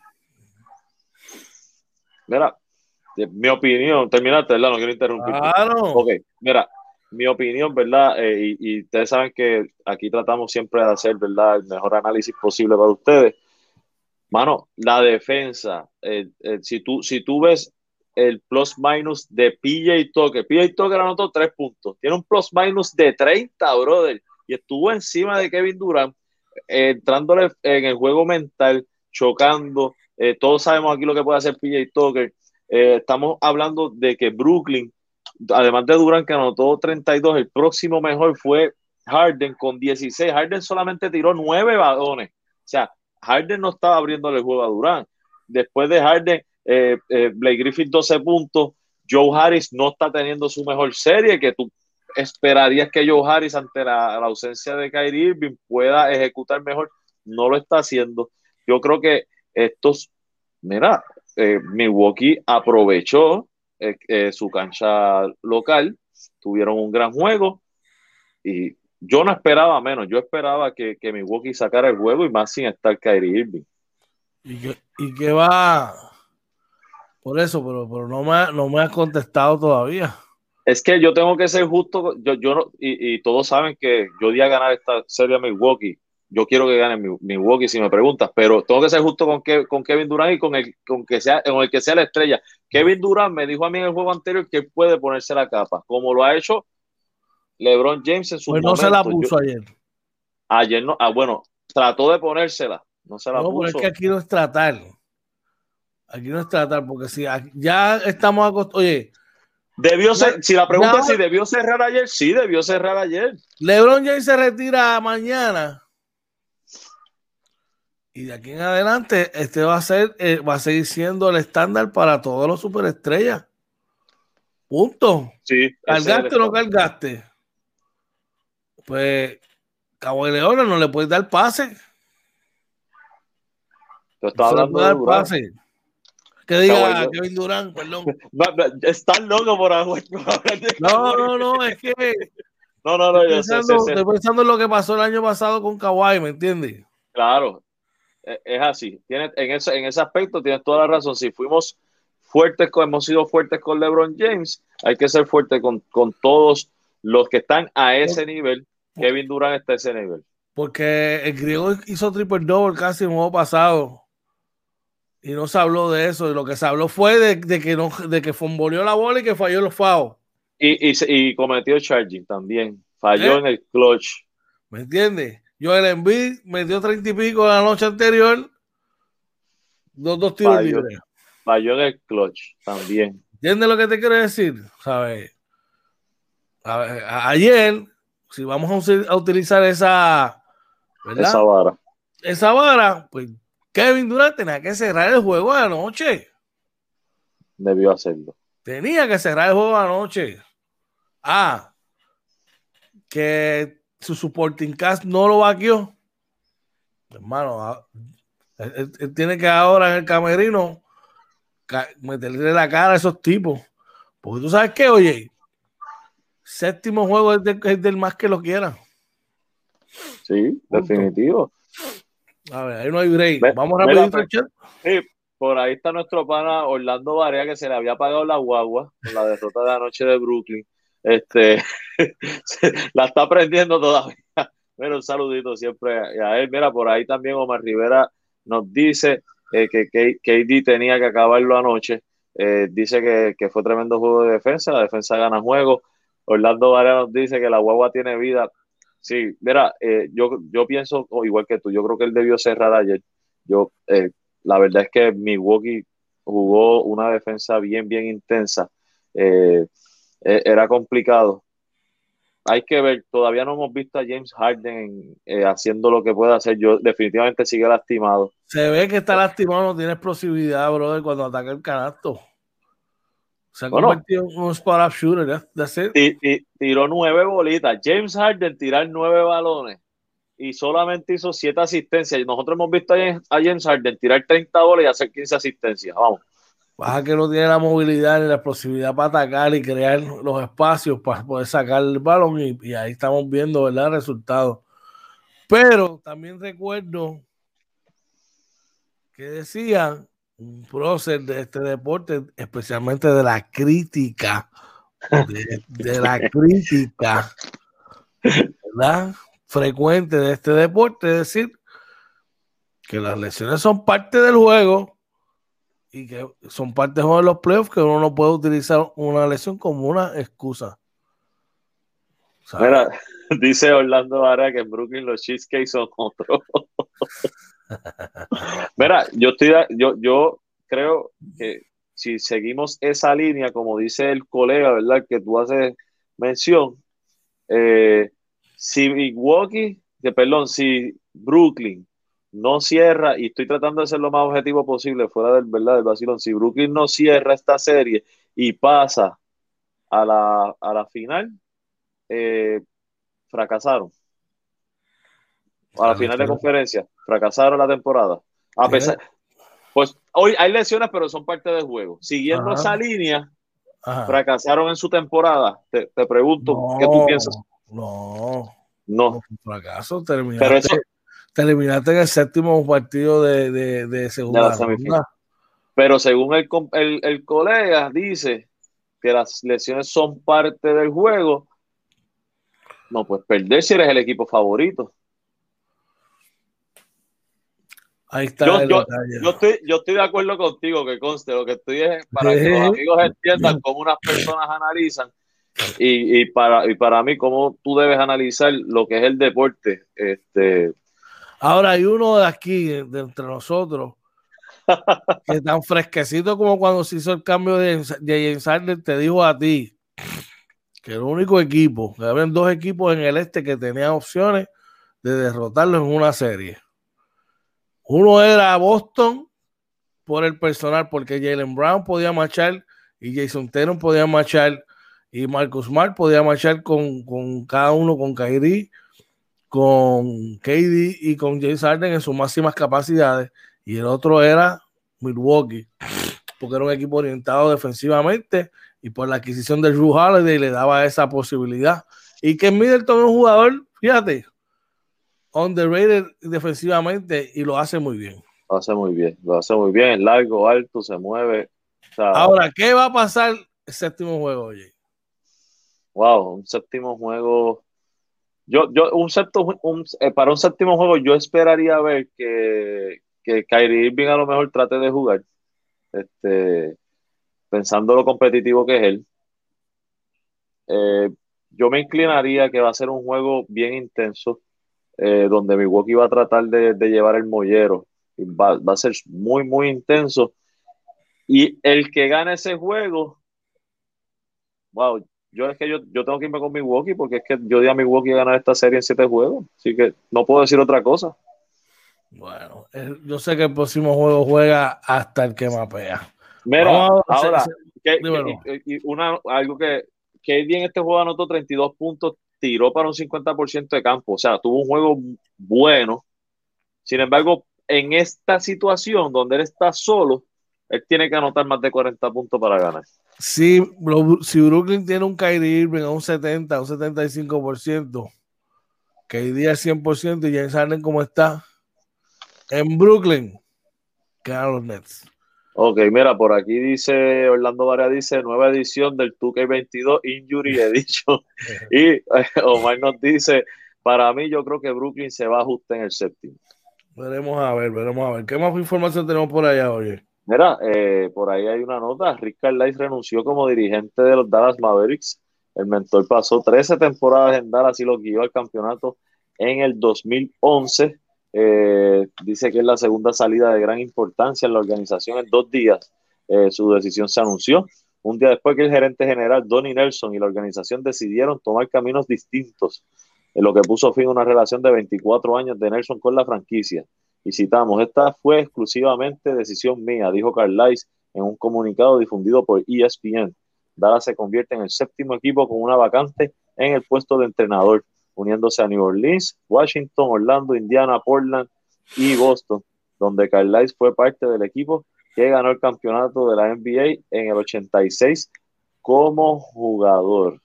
Mira, mi opinión, terminaste, ¿verdad? No quiero interrumpir. Claro. Ok, mira, mi opinión, ¿verdad? Eh, y, ustedes saben que aquí tratamos siempre de hacer, ¿verdad? El mejor análisis posible para ustedes. Mano, la defensa, eh, eh, si, tú, si tú ves el plus minus de PJ Tucker. PJ Tucker anotó tres puntos. Tiene un plus minus de 30, brother. Y estuvo encima de Kevin Durant, entrándole en el juego mental, chocando, eh, todos sabemos aquí lo que puede hacer PJ Tucker. Eh, estamos hablando de que Brooklyn, además de Durant que anotó 32, el próximo mejor fue Harden con 16. Harden solamente tiró 9 balones. O sea, Harden no estaba abriendo el juego a Durant. Después de Harden, eh, Blake Griffith 12 puntos. Joe Harris no está teniendo su mejor serie, que tú esperarías que Joe Harris, ante la, ausencia de Kyrie Irving, pueda ejecutar mejor. No lo está haciendo. Yo creo que estos, mira, eh, Milwaukee aprovechó eh, eh, su cancha local, tuvieron un gran juego y yo no esperaba menos, yo esperaba que, Milwaukee sacara el juego y más sin estar Kyrie Irving. ¿Y que va? Por eso, pero, pero no, me, no me has contestado todavía. Es que yo tengo que ser justo, yo, yo no, y, y, todos saben que yo di a ganar esta serie a Milwaukee yo quiero que gane Milwaukee si me preguntas, pero tengo que ser justo con, con Kevin Durant y con el, con, que sea, con el que sea la estrella. Kevin Durant me dijo a mí en el juego anterior que puede ponerse la capa, como lo ha hecho LeBron James en su pues no se la puso ayer. Ayer no, ah, bueno, trató de ponérsela, no se la puso. No, es que aquí no es tratar. Aquí no es tratar, porque si ya estamos acostumbrados, oye, Debió ser, si la pregunta es si debió cerrar ayer, sí, debió cerrar ayer. LeBron James se retira mañana y de aquí en adelante, este va a ser, eh, va a seguir siendo el estándar para todos los superestrellas. Punto. Sí, ¿Cargaste o no cargaste? Pues Cabo de León no le puedes dar pase. Te está hablando de pase. Que diga Kevin Durán, perdón. Estás loco por agua. No, no, no, es que. No, no, no, estoy, pensando, estoy pensando en lo que pasó el año pasado con Kawhi, ¿me entiendes? Claro, e, es así. Tiene, en, ese, en ese aspecto tienes toda la razón. Si fuimos fuertes, hemos sido fuertes con LeBron James, hay que ser fuertes con, todos los que están a ese nivel. Kevin Durant está a ese nivel. Porque el griego hizo triple double casi en juego pasado. Y no se habló de eso. Y lo que se habló fue de, que no, de que fomboleó la bola y que falló los FAO. Y, y, cometió charging también. Falló ¿Eh? en el clutch. ¿Me entiendes? Joel Embiid metió treinta y pico la noche anterior. Dos, dos tiros libres. Falló en el clutch también. ¿Entiendes lo que te quiero decir? ¿Sabes? ayer, si vamos a, utilizar esa, esa vara, esa vara, pues Kevin Durant tenía que cerrar el juego de la noche. Debió hacerlo. Tenía que cerrar el juego de la noche. Ah, que su supporting cast no lo vaqueó. Hermano, ah, él, tiene que ahora en el camerino meterle la cara a esos tipos. Porque tú sabes que, oye, séptimo juego es, del más que lo quiera. Sí, definitivo. A ver, ahí no hay break. Vamos rapidito chat. Sí, por ahí está nuestro pana Orlando Varea que se le había pagado la guagua con la derrota de anoche de Brooklyn este, la está aprendiendo todavía. Bueno, un saludito siempre a él. Mira, por ahí también Omar Rivera nos dice eh, que KD tenía que acabarlo anoche. Eh, dice que, fue tremendo juego de defensa, la defensa gana juego. Orlando Varela nos dice que la guagua tiene vida. Sí, mira, eh, yo, yo pienso igual que tú, yo creo que él debió cerrar ayer. Yo, la verdad es que Milwaukee jugó una defensa bien, bien intensa. Eh, e, era complicado. Hay que ver, todavía no hemos visto a James Harden eh, haciendo lo que puede hacer. Yo definitivamente sigue lastimado. Se ve que está lastimado, no tiene explosividad, brother, cuando ataca el canasto. Se ha convertido en un spot-up shooter. tiró nueve bolitas. James Harden tirar nueve balones y solamente hizo siete asistencias. Nosotros hemos visto a James Harden tirar 30 bolas y hacer 15 asistencias. Vamos. Baja que no tiene la movilidad ni la explosividad para atacar y crear los espacios para poder sacar el balón y, ahí estamos viendo, ¿verdad? Resultados. Pero también recuerdo que decían un prócer de este deporte, especialmente de la crítica, de, la crítica, ¿verdad? Frecuente de este deporte, es decir, que las lesiones son parte del juego y que son parte de los playoffs que uno no puede utilizar una lesión como una excusa. Mira, dice Orlando Vara que en Brooklyn los cheesecakes son otros. Mira, yo estoy, yo, yo creo que si seguimos esa línea, como dice el colega, ¿verdad? Que tú haces mención, eh, si Milwaukee, que perdón, si Brooklyn no cierra, y estoy tratando de ser lo más objetivo posible, fuera del verdad del vacilón, si Brooklyn no cierra esta serie y pasa a la, a la final, eh, fracasaron. A la final de conferencia, fracasaron la temporada. A pesar, pues hoy hay lesiones, pero son parte del juego. Siguiendo esa línea, fracasaron en su temporada. Te, pregunto, ¿qué tú piensas? No, no. fracaso, terminaste, terminaste en el séptimo partido de, de, de segunda Pero según el, el, el colega dice que las lesiones son parte del juego, no puedes perder si eres el equipo favorito. Ahí está. Yo, estoy, yo estoy de acuerdo contigo, que conste, lo que estoy es para que los amigos entiendan cómo unas personas analizan y, para, y para mí cómo tú debes analizar lo que es el deporte. Este... Ahora hay uno de aquí, de entre nosotros, que tan fresquecito como cuando se hizo el cambio de, de James te dijo a ti que el único equipo, que habían dos equipos en el este que tenían opciones de derrotarlo en una serie. Uno era Boston por el personal, porque Jalen Brown podía marchar y Jason Tatum podía marchar y Marcus Smart podía marchar con, cada uno, con Kyrie, con KD y con James Harden en sus máximas capacidades. Y el otro era Milwaukee, porque era un equipo orientado defensivamente y por la adquisición de Drew Holiday le daba esa posibilidad. Y que Middleton es un jugador, fíjate, underrated defensivamente y lo hace muy bien. Lo hace muy bien, lo hace muy bien, es largo, alto, se mueve. Ahora, ¿qué va a pasar el séptimo juego, oye? Wow, un séptimo juego. Yo, yo, un séptimo, eh, para un séptimo juego, yo esperaría ver que, que Kyrie Irving a lo mejor trate de jugar. Este, pensando lo competitivo que es él. Eh, yo me inclinaría que va a ser un juego bien intenso eh, donde Milwaukee va a tratar de, llevar el mollero. Va, va, a ser muy, muy intenso. Y el que gane ese juego, wow, yo es que yo, yo tengo que irme con Milwaukee porque es que yo di a Milwaukee a ganar esta serie en siete juegos. Así que no puedo decir otra cosa. Bueno, yo sé que el próximo juego juega hasta el que mapea. Mira, ahora, una, algo que, que bien este juego anotó 32 puntos, tiró para un 50% de campo, o sea, tuvo un juego bueno. Sin embargo, en esta situación donde él está solo, él tiene que anotar más de 40 puntos para ganar. Si, si Brooklyn tiene un Kyrie Irving a un 70, un 75%, KD al 100% y James Harden como está, en Brooklyn, ganan los Nets. Ok, mira, por aquí dice Orlando Varea, dice nueva edición del 2K22 Injury Edition. y eh, Omar nos dice, para mí yo creo que Brooklyn se va a ajustar en el séptimo. Veremos a ver, veremos a ver. ¿Qué más información tenemos por allá, oye? Mira, eh, por ahí hay una nota. Rick Carlisle renunció como dirigente de los Dallas Mavericks. El mentor pasó 13 temporadas en Dallas y lo guió al campeonato en el 2011 eh, dice que es la segunda salida de gran importancia en la organización en dos días. Eh, su decisión se anunció. Un día después que el gerente general Donnie Nelson y la organización decidieron tomar caminos distintos, en lo que puso fin a una relación de 24 años de Nelson con la franquicia. Y citamos, esta fue exclusivamente decisión mía, dijo Carlisle en un comunicado difundido por ESPN. Dallas se convierte en el séptimo equipo con una vacante en el puesto de entrenador uniéndose a New Orleans, Washington, Orlando, Indiana, Portland y Boston, donde Carlisle fue parte del equipo que ganó el campeonato de la NBA en el 86 como jugador.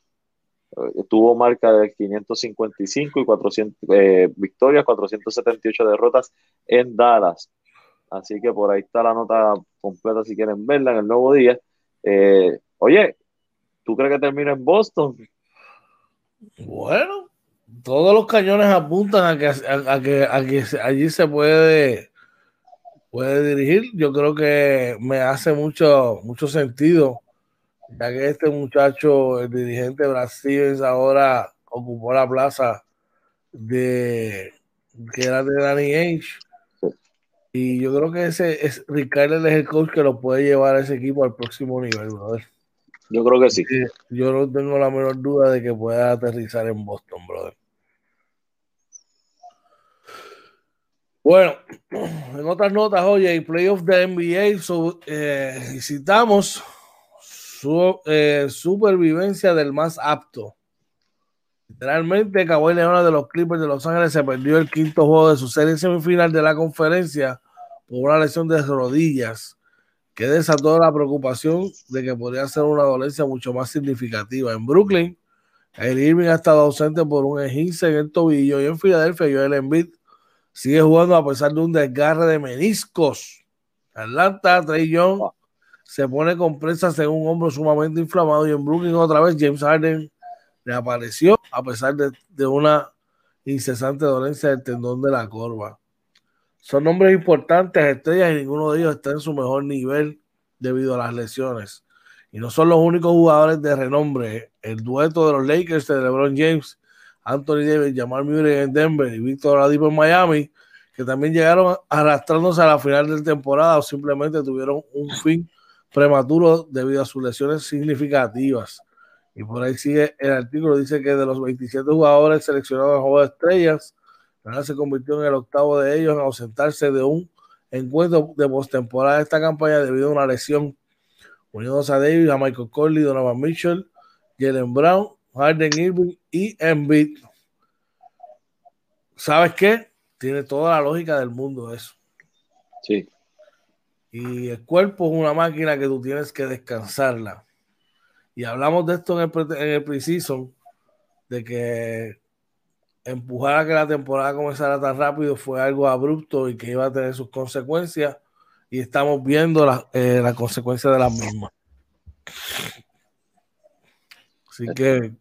Eh, tuvo marca de 555 y 400 eh, victorias, 478 derrotas en Dallas. Así que por ahí está la nota completa si quieren verla en el nuevo día. Eh, oye, ¿tú crees que termina en Boston? Bueno, todos los cañones apuntan a que, a, que, a que allí se puede, puede dirigir. Yo creo que me hace mucho, mucho sentido, ya que este muchacho, el dirigente Brasil, ahora ocupó la plaza de que era de Danny Ainge. Y yo creo que ese es Ricardo es el coach que lo puede llevar a ese equipo al próximo nivel, brother. Yo creo que sí. Yo no tengo la menor duda de que pueda aterrizar en Boston, brother. Bueno, en otras notas, oye, el playoff de NBA eh, visitamos su eh, supervivencia del más apto. Literalmente, Kawhi Leonard de los Clippers de Los Ángeles se perdió el quinto juego de su serie semifinal de la conferencia por una lesión de rodillas que desató la preocupación de que podría ser una dolencia mucho más significativa. En Brooklyn, el Irving ha estado ausente por un esguince en el tobillo y en Filadelfia, Joel Embiid sigue jugando a pesar de un desgarre de meniscos. Atlanta, Trey Young se pone con presas en un hombro sumamente inflamado y en Brooklyn otra vez James Harden reapareció a pesar de, una incesante dolencia del tendón de la corva. Son nombres importantes, estrellas, y ninguno de ellos está en su mejor nivel debido a las lesiones. Y no son los únicos jugadores de renombre. El dueto de los Lakers de LeBron James Anthony Davis, Jamal Murray en Denver y Víctor Oladipo en Miami, que también llegaron arrastrándose a la final de temporada o simplemente tuvieron un fin prematuro debido a sus lesiones significativas. Y por ahí sigue el artículo, dice que de los 27 jugadores seleccionados en Juego de Estrellas, se convirtió en el octavo de ellos en ausentarse de un encuentro de postemporada de esta campaña debido a una lesión, uniéndose a Davis, a Michael Corley, Donovan Mitchell, Jalen Brown Harden Irving y Embiid. ¿Sabes qué? Tiene toda la lógica del mundo eso. Sí. Y el cuerpo es una máquina que tú tienes que descansarla. Y hablamos de esto en el, en el pre-season, de que empujar a que la temporada comenzara tan rápido fue algo abrupto y que iba a tener sus consecuencias. Y estamos viendo las eh, la consecuencias de las mismas. Así que es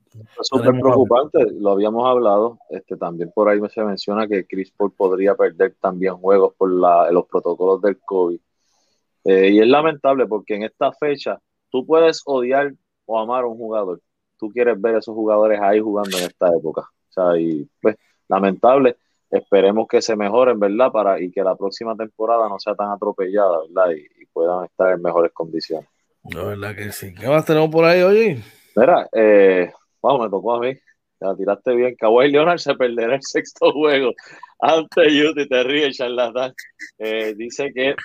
súper preocupante, lo habíamos hablado. Este, también por ahí se menciona que Chris Paul podría perder también juegos por los protocolos del COVID. Eh, y es lamentable porque en esta fecha tú puedes odiar o amar a un jugador. Tú quieres ver a esos jugadores ahí jugando en esta época. O sea, y pues, lamentable. Esperemos que se mejoren, ¿verdad? Para, y que la próxima temporada no sea tan atropellada, ¿verdad? Y, y puedan estar en mejores condiciones. La verdad que sí. ¿Qué más tenemos por ahí, oye? Mira, eh, Wow, me tocó a mí. La tiraste bien. Kawhi Leonard se perderá el sexto juego ante Utah. Te ríes, charlatán. Eh, dice que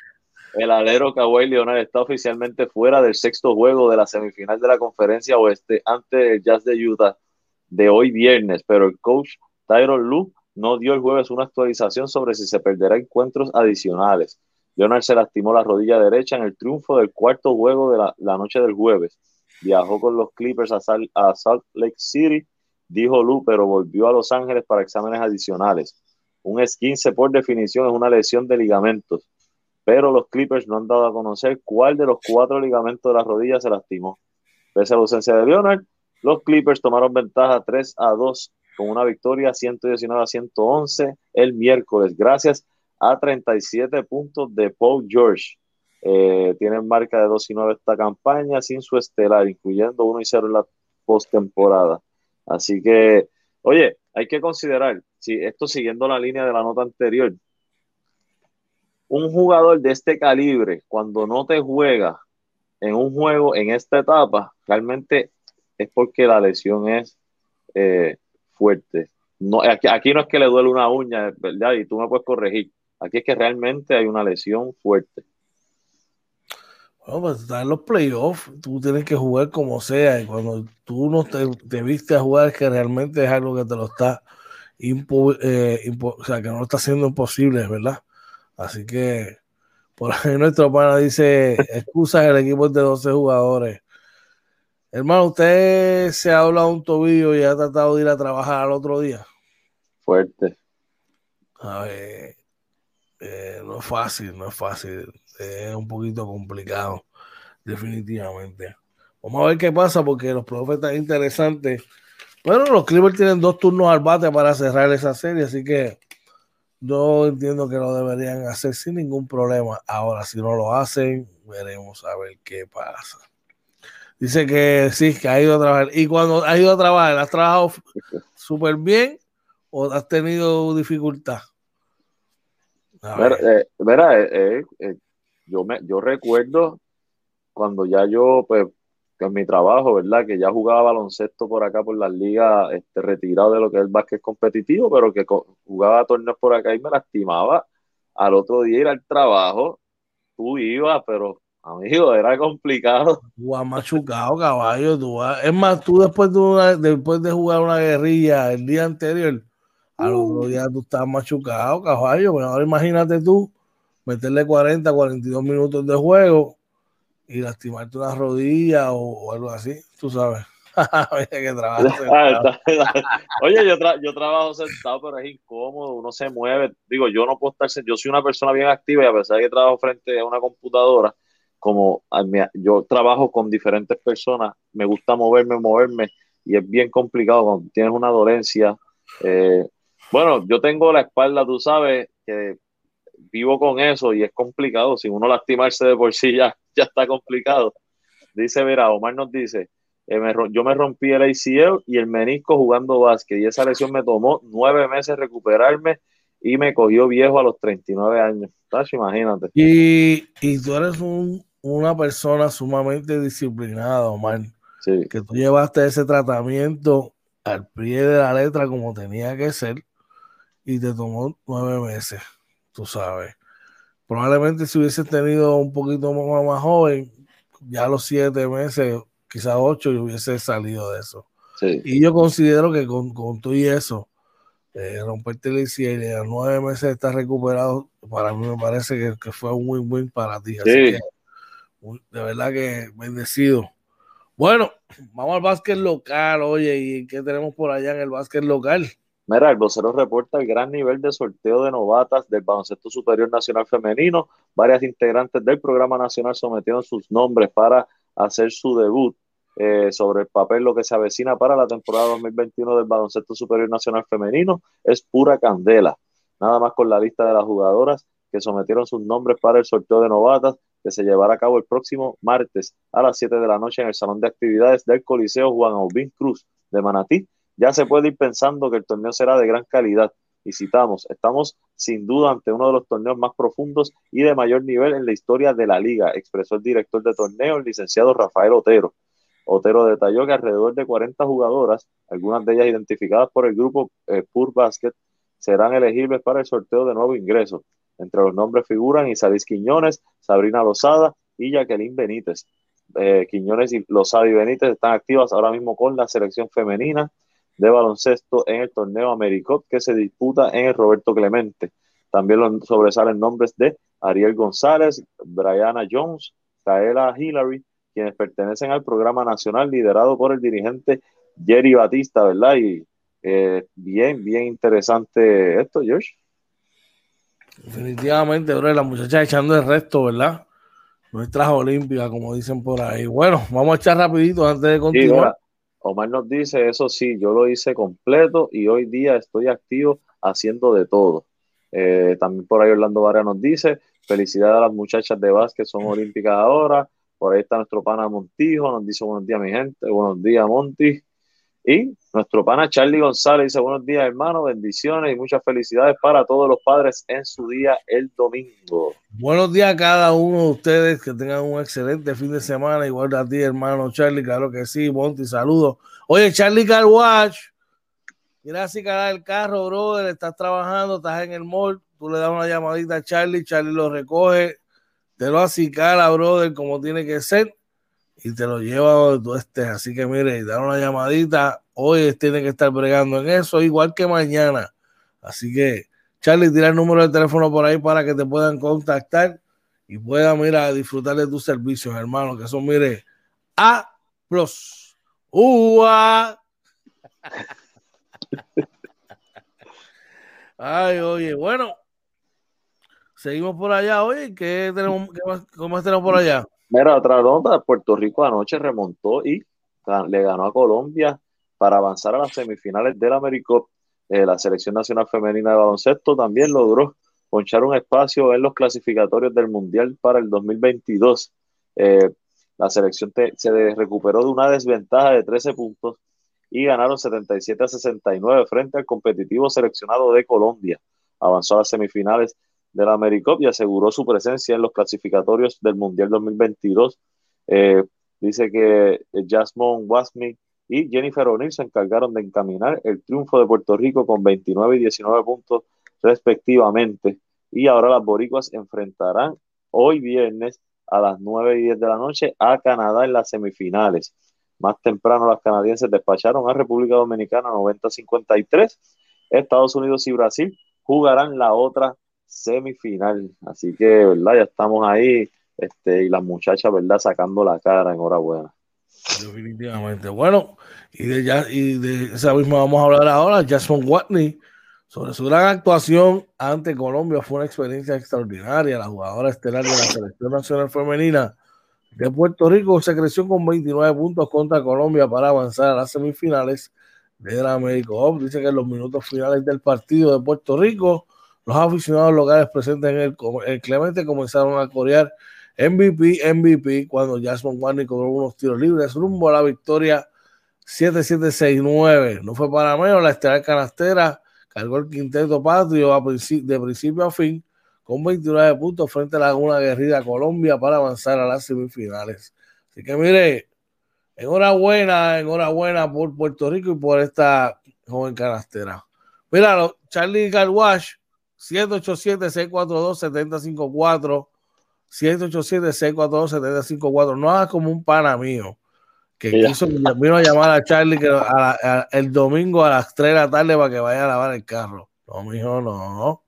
el alero Kawhi Leonard está oficialmente fuera del sexto juego de la semifinal de la conferencia oeste ante el Jazz de Utah de hoy viernes, pero el coach Tyron Lu no dio el jueves una actualización sobre si se perderá encuentros adicionales. Leonard se lastimó la rodilla derecha en el triunfo del cuarto juego de la noche del jueves viajó con los Clippers a, Salt Lake City, dijo Lu, pero volvió a Los Ángeles para exámenes adicionales. Un esquince por definición es una lesión de ligamentos, pero los Clippers no han dado a conocer cuál de los cuatro ligamentos de la rodilla se lastimó. Pese a la ausencia de Leonard, los Clippers tomaron ventaja 3 a 2 con una victoria 119 a 111 el miércoles, gracias a 37 puntos de Paul George. Eh, tienen marca de 2 y 9 esta campaña sin su estelar, incluyendo 1 y 0 en la postemporada. Así que, oye, hay que considerar, si esto siguiendo la línea de la nota anterior, un jugador de este calibre, cuando no te juega en un juego en esta etapa, realmente es porque la lesión es eh, fuerte. Aquí, no es que le duele una uña, ¿verdad? Y tú me puedes corregir. Aquí es que realmente hay una lesión fuerte. Bueno, pues estás en los playoffs, tú tienes que jugar como sea, y cuando tú no te, te viste a jugar es que realmente es algo que te lo está eh, o sea, que no lo está haciendo imposible, ¿verdad? Así que por ahí nuestro pana dice, excusa el equipo de 12 jugadores. Hermano, ¿usted se ha hablado un tobillo y ha tratado de ir a trabajar al otro día? Fuerte. A ver, eh, no es fácil, no es fácil es un poquito complicado, definitivamente. Vamos a ver qué pasa porque los profes están interesantes. Pero los Clippers tienen dos turnos al bate para cerrar esa serie, así que yo entiendo que lo deberían hacer sin ningún problema. Ahora, si no lo hacen, veremos a ver qué pasa. Dice que sí, que ha ido a trabajar. Y cuando ha ido a trabajar, ¿has trabajado súper bien o has tenido dificultad? Mira, eh, eh, yo, me, yo recuerdo cuando ya yo, pues, en mi trabajo, ¿verdad? Que ya jugaba baloncesto por acá, por las ligas, este, retirado de lo que es el básquet competitivo, pero que jugaba torneos por acá y me lastimaba. Al otro día ir al trabajo, tú ibas, pero amigo, era complicado. Tú machucado, caballo. Tú Es más, tú después de, después de jugar una guerrilla el día anterior, al otro día tú estás machucado, caballo. Pero ahora imagínate tú meterle 40, 42 minutos de juego y lastimarte una rodilla o, algo así, tú sabes. Que ah, Oye, yo, yo trabajo sentado, pero es incómodo, uno se mueve. Digo, yo no puedo estar, yo soy una persona bien activa y a pesar de que trabajo frente a una computadora, como yo trabajo con diferentes personas, me gusta moverme, moverme, y es bien complicado cuando tienes una dolencia. Eh, bueno, yo tengo la espalda, tú sabes, que vivo con eso y es complicado. Si uno lastimarse de por sí ya, ya está complicado. Dice, verá, Omar nos dice, eh, yo me rompí el ACL y el menisco jugando básquet y esa lesión me tomó nueve meses recuperarme y me cogió viejo a los 39 años. Imagínate. Y, y tú eres una persona sumamente disciplinada, Omar. Sí. Que tú llevaste ese tratamiento al pie de la letra como tenía que ser y te tomó nueve meses tú sabes. Probablemente si hubiese tenido un poquito más, joven, ya a los siete meses, quizás ocho, y hubiese salido de eso. Y yo considero que con, con tú y eso, eh, romperte el ICL y a nueve meses estar recuperado, para mí me parece que, fue un win win para ti. Así que, de verdad que bendecido. Bueno, vamos al básquet local, oye, ¿y qué tenemos por allá en el básquet local? Mira, el vocero reporta el gran nivel de sorteo de novatas del baloncesto superior nacional femenino. Varias integrantes del programa nacional sometieron sus nombres para hacer su debut. Eh, sobre el papel, lo que se avecina para la temporada 2021 del baloncesto superior nacional femenino es pura candela. Nada más con la lista de las jugadoras que sometieron sus nombres para el sorteo de novatas que se llevará a cabo el próximo martes a las 7 de la noche en el Salón de Actividades del Coliseo Juan Aubín Cruz de Manatí ya se puede ir pensando que el torneo será de gran calidad. Y citamos, estamos sin duda ante uno de los torneos más profundos y de mayor nivel en la historia de la liga, expresó el director de torneo, el licenciado Rafael Otero. Otero detalló que alrededor de 40 jugadoras, algunas de ellas identificadas por el grupo eh, Pur Basket, serán elegibles para el sorteo de nuevo ingreso. Entre los nombres figuran Isalis Quiñones, Sabrina Lozada y Jacqueline Benítez. Eh, Quiñones y Lozada y Benítez están activas ahora mismo con la selección femenina de baloncesto en el torneo Americop que se disputa en el Roberto Clemente. También sobresalen nombres de Ariel González, Brianna Jones, Kaela Hillary, quienes pertenecen al programa nacional liderado por el dirigente Jerry Batista, ¿verdad? Y eh, bien, bien interesante esto, Josh. Definitivamente, bro, la muchacha echando el resto, ¿verdad? Nuestras olímpicas, como dicen por ahí. Bueno, vamos a echar rapidito antes de continuar. Omar nos dice, eso sí, yo lo hice completo y hoy día estoy activo haciendo de todo. Eh, también por ahí Orlando Varela nos dice, felicidades a las muchachas de básquet, son olímpicas ahora. Por ahí está nuestro pana Montijo, nos dice buenos días mi gente, buenos días Monti. Y nuestro pana Charlie González dice buenos días hermano, bendiciones y muchas felicidades para todos los padres en su día el domingo. Buenos días a cada uno de ustedes, que tengan un excelente fin de semana, igual a ti hermano Charlie, claro que sí, Monty, saludos. Oye Charlie Carwatch, gracias cara el carro, brother, estás trabajando, estás en el mall, tú le das una llamadita a Charlie, Charlie lo recoge, te lo acicala, brother, como tiene que ser y te lo lleva donde tú estés. Así que mire, dar una llamadita. Hoy tiene que estar bregando en eso, igual que mañana. Así que, Charlie, tira el número de teléfono por ahí para que te puedan contactar y puedan, mira, disfrutar de tus servicios, hermano, que son, mire, A plus. ¡Ua! Ay, oye, bueno. Seguimos por allá, oye, ¿qué tenemos, qué más, ¿cómo tenemos por allá? Mira, otra nota, Puerto Rico anoche remontó y le ganó a Colombia para avanzar a las semifinales del Americop. Eh, la selección nacional femenina de baloncesto también logró ponchar un espacio en los clasificatorios del Mundial para el 2022. Eh, la selección se recuperó de una desventaja de 13 puntos y ganaron 77 a 69 frente al competitivo seleccionado de Colombia. Avanzó a las semifinales de la AmeriCup y aseguró su presencia en los clasificatorios del Mundial 2022. Eh, dice que Jasmine Wasmi y Jennifer O'Neill se encargaron de encaminar el triunfo de Puerto Rico con 29 y 19 puntos respectivamente. Y ahora las boricuas enfrentarán hoy viernes a las 9 y 10 de la noche a Canadá en las semifinales. Más temprano las canadienses despacharon a República Dominicana 90-53. Estados Unidos y Brasil jugarán la otra semifinal. Así que, ¿verdad? Ya estamos ahí. Este, y las muchachas, ¿verdad? Sacando la cara. Enhorabuena. Definitivamente. Bueno, y de, ya, y de esa misma vamos a hablar ahora. Jasmine Watney, sobre su gran actuación ante Colombia, fue una experiencia extraordinaria. La jugadora estelar de la Selección Nacional Femenina de Puerto Rico se creció con 29 puntos contra Colombia para avanzar a las semifinales de la América Dice que en los minutos finales del partido de Puerto Rico, los aficionados locales presentes en el, el Clemente comenzaron a corear MVP, MVP, cuando Jasmine Warney cobró unos tiros libres rumbo a la victoria 7-7-6-9. No fue para menos, la estelar canastera cargó el quinteto patrio de principio a fin con 29 puntos frente a la Laguna Guerrilla Colombia para avanzar a las semifinales. Así que mire, enhorabuena, enhorabuena por Puerto Rico y por esta joven canastera. Míralo, Charlie Carwash, 787-642-7054. 787-642-7054. No hagas como un pana mío que quiso, vino a llamar a Charlie que el domingo a las 3 de la tarde para que vaya a lavar el carro. No, mijo, no.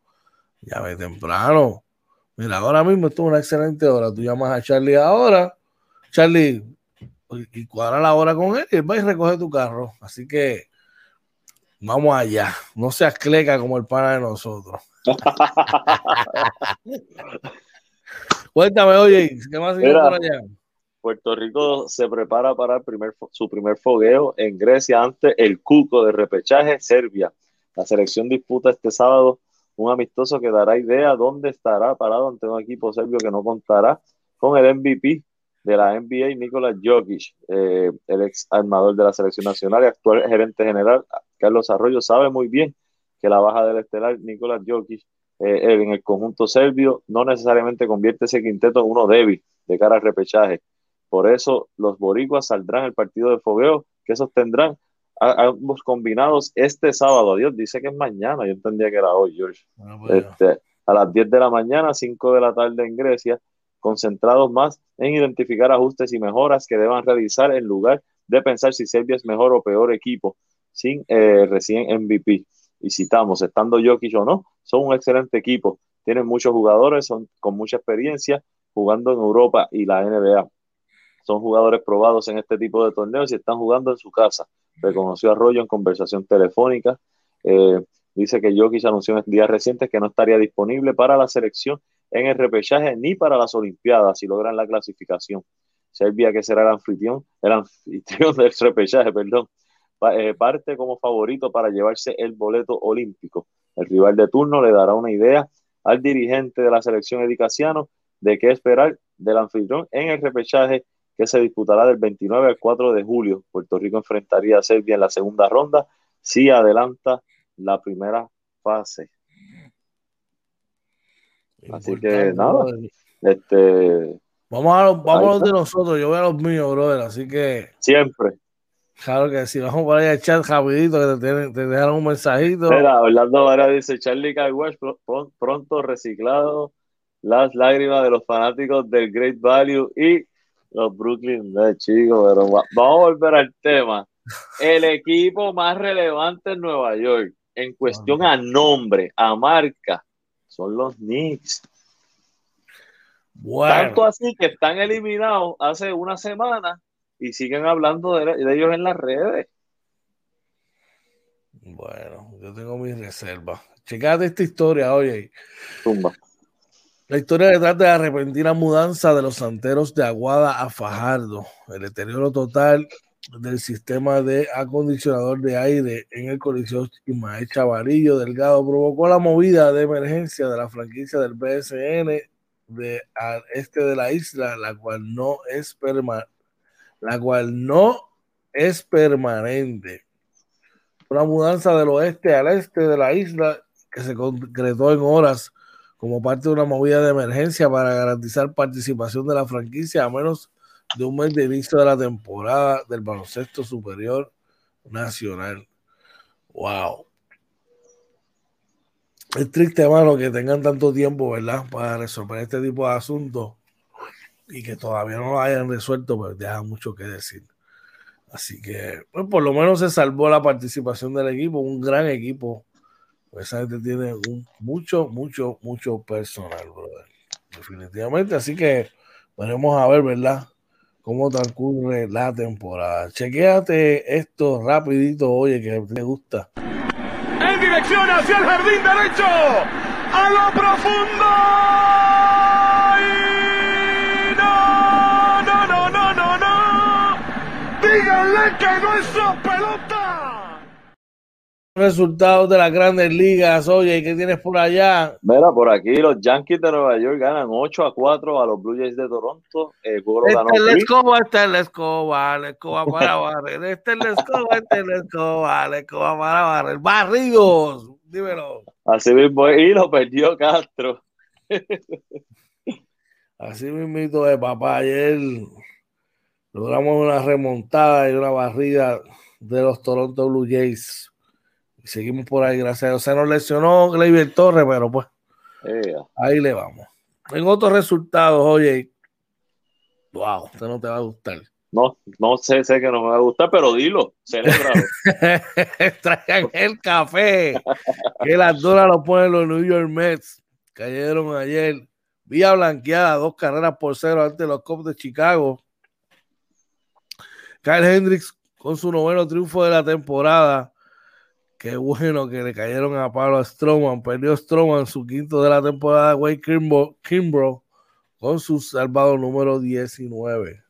Ya ve temprano. Mira, ahora mismo esto es una excelente hora. Tú llamas a Charlie ahora. Charlie, y cuadra la hora con él y él va y recoge tu carro. Así que vamos allá. No seas cleca como el pana de nosotros. Cuéntame, oye, ¿qué más por allá? Puerto Rico se prepara para el primer, su primer fogueo en Grecia ante el Cuco de repechaje Serbia. La selección disputa este sábado un amistoso que dará idea dónde estará parado ante un equipo serbio que no contará con el MVP de la NBA, Nikola Jokic, eh, el ex armador de la selección nacional y actual gerente general, Carlos Arroyo, sabe muy bien que la baja del estelar Nikola Jokic eh, en el conjunto serbio no necesariamente convierte ese quinteto en uno débil de cara al repechaje. Por eso los boricuas saldrán el partido de fogueo que sostendrán ambos combinados este sábado. Dios dice que es mañana, yo entendía que era hoy, George. Pues este, a las 10 de la mañana, 5 de la tarde en Grecia, concentrados más en identificar ajustes y mejoras que deban realizar en lugar de pensar si Serbia es mejor o peor equipo sin eh, recién MVP. Y citamos, estando Jokic o no, son un excelente equipo. Tienen muchos jugadores, son con mucha experiencia jugando en Europa y la NBA. Son jugadores probados en este tipo de torneos y están jugando en su casa reconoció a Arroyo en conversación telefónica. Eh, dice que Jokic anunció en días recientes que no estaría disponible para la selección en el repechaje ni para las Olimpiadas si logran la clasificación. Serbia, que será el anfitrión, el anfitrión del repechaje, perdón, parte como favorito para llevarse el boleto olímpico. El rival de turno le dará una idea al dirigente de la selección edicaciano de qué esperar del anfitrión en el repechaje que se disputará del 29 al 4 de julio. Puerto Rico enfrentaría a Serbia en la segunda ronda si adelanta la primera fase. Así que nada, este, vamos a, los, vamos de nosotros, yo voy a los míos, brother, así que siempre. Claro que sí, vamos por ahí a chat rapidito que te, te dejaron un mensajito. Mira, Orlando Vara dice, Charlie Caguas pronto reciclado, las lágrimas de los fanáticos del Great Value y los Brooklyn Nets, chicos, pero vamos a volver al tema. El equipo más relevante en Nueva York, en cuestión a nombre, a marca, son los Knicks. Tanto así que están eliminados hace una semana y siguen hablando de, ellos en las redes. Bueno, yo tengo mis reservas. Checate esta historia, oye. Tumba. La historia detrás de la repentina mudanza de los santeros de Aguada a Fajardo, el deterioro total del sistema de acondicionador de aire en el coliseo Ismael Chavarillo Delgado provocó la movida de emergencia de la franquicia del BSN de al este de la isla, la cual no es la cual no es permanente. Una mudanza del oeste al este de la isla que se concretó en horas como parte de una movida de emergencia para garantizar participación de la franquicia a menos de un mes de inicio de la temporada del baloncesto superior nacional. Wow. Es triste, hermano, que tengan tanto tiempo, ¿verdad? Para resolver este tipo de asuntos y que todavía no lo hayan resuelto, pero deja mucho que decir. Así que, pues por lo menos se salvó la participación del equipo, un gran equipo. Pues esa gente tiene un, mucho, mucho, mucho personal, brother. Definitivamente. Así que veremos a ver, ¿verdad? Cómo transcurre la temporada. Chequéate esto rapidito, oye, que te gusta. En dirección hacia el jardín derecho. A lo profundo. Díganle que no es pelota. Resultados de las grandes ligas, oye, ¿qué tienes por allá? Mira, por aquí los Yankees de Nueva York ganan 8 a 4 a los Blue Jays de Toronto. El juego este ganó es la escoba, este es la escoba, la escoba para barrer. Este es la escoba, este es la escoba, la escoba para barrer. Barridos, dímelo. Así mismo, y lo perdió Castro. Así mismo de papá ayer logramos una remontada y una barrida de los Toronto Blue Jays. Y seguimos por ahí, gracias a Dios. Se nos lesionó Gleyber Torres, pero pues ahí le vamos. En otros resultados, oye, wow, usted no te va a gustar. No, no sé, sé que no me va a gustar, pero dilo, celebrado. Traigan el café, que las donas lo ponen los New York Mets. Cayeron ayer, vía blanqueada, dos carreras por cero ante los Cubs de Chicago. Kyle Hendricks con su noveno triunfo de la temporada. Qué bueno que le cayeron a Pablo Stroman. Perdió Stroman su quinto de la temporada. Wade Kimbrough con su salvado número 19.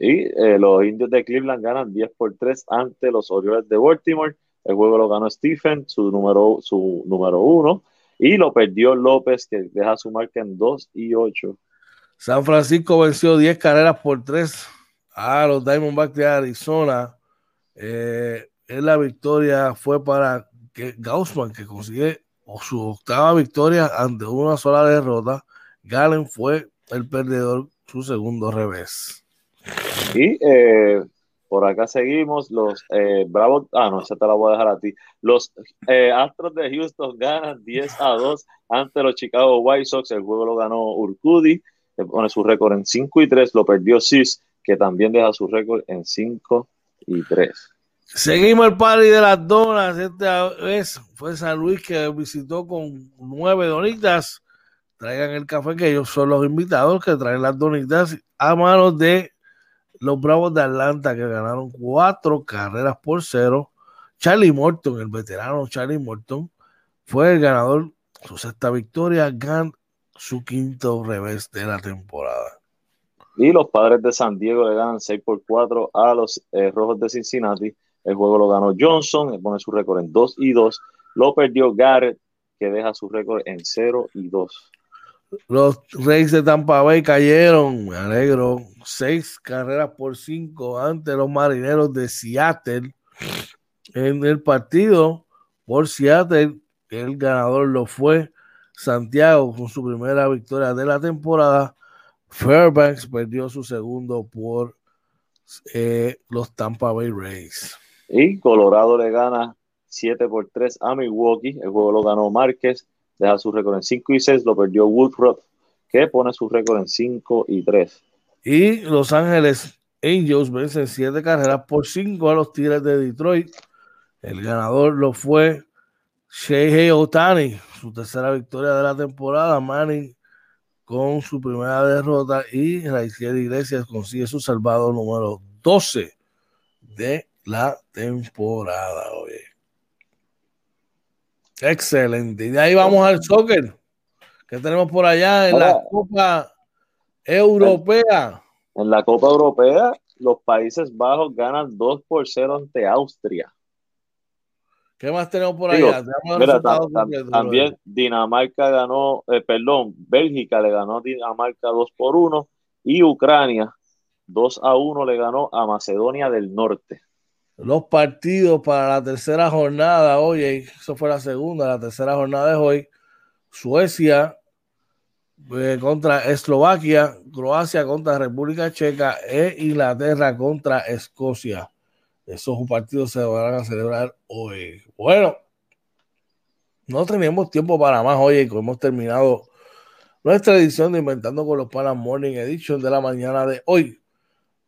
Y eh, los indios de Cleveland ganan 10 por 3 ante los Orioles de Baltimore. El juego lo ganó Stephen, su número, su número uno. Y lo perdió López, que deja su marca en 2 y 8. San Francisco venció 10 carreras por 3 a los Diamondbacks de Arizona. Eh, en la victoria fue para Gaussman, que consigue su octava victoria ante una sola derrota. Galen fue el perdedor, su segundo revés. Y eh, por acá seguimos. Los eh, Bravos, ah, no, esa te la voy a dejar a ti. Los Astros de Houston ganan 10 a 2 ante los Chicago White Sox. El juego lo ganó Urcudi, pone su récord en 5 y 3, lo perdió Cis que también deja su récord en 5 y 3. Seguimos el party de las donas. Esta vez fue San Luis que visitó con nueve donitas. Traigan el café, que ellos son los invitados que traen las donitas a manos de los Bravos de Atlanta, que ganaron cuatro carreras por cero. Charlie Morton, el veterano Charlie Morton, fue el ganador. Su sexta victoria, gan su quinto revés de la temporada. Y los padres de San Diego le ganan 6 por 4 a los eh, Rojos de Cincinnati. El juego lo ganó Johnson, pone su récord en 2 y 2. Lo perdió Garrett, que deja su récord en 0 y 2. Los Reyes de Tampa Bay cayeron, me alegro, 6 carreras por 5 ante los Marineros de Seattle. En el partido por Seattle, el ganador lo fue Santiago con su primera victoria de la temporada Fairbanks perdió su segundo por eh, los Tampa Bay Rays. Y Colorado le gana 7 por 3 a Milwaukee. El juego lo ganó Márquez, deja su récord en 5 y 6, lo perdió Woodruff, que pone su récord en 5 y 3. Y Los Ángeles Angels vencen 7 carreras por 5 a los Tigres de Detroit. El ganador lo fue Shea Otani, su tercera victoria de la temporada. Manny con su primera derrota y Raiciel Iglesias consigue su salvado número 12 de la temporada. Oye. Excelente. Y de ahí vamos al soccer. que tenemos por allá en la Copa Europea? En la Copa Europea, los Países Bajos ganan 2 por 0 ante Austria. ¿Qué más tenemos por allá? también Dinamarca ganó, eh, perdón, Bélgica le ganó a Dinamarca 2 por 1 y Ucrania 2 a 1 le ganó a Macedonia del Norte. Los partidos para la tercera jornada, oye, eso fue la segunda, la tercera jornada de hoy. Suecia eh, contra Eslovaquia, Croacia contra República Checa e Inglaterra contra Escocia. Esos partidos se van a celebrar hoy. Bueno, no tenemos tiempo para más hoy. Hemos terminado nuestra edición de Inventando con los Panas Morning Edition de la mañana de hoy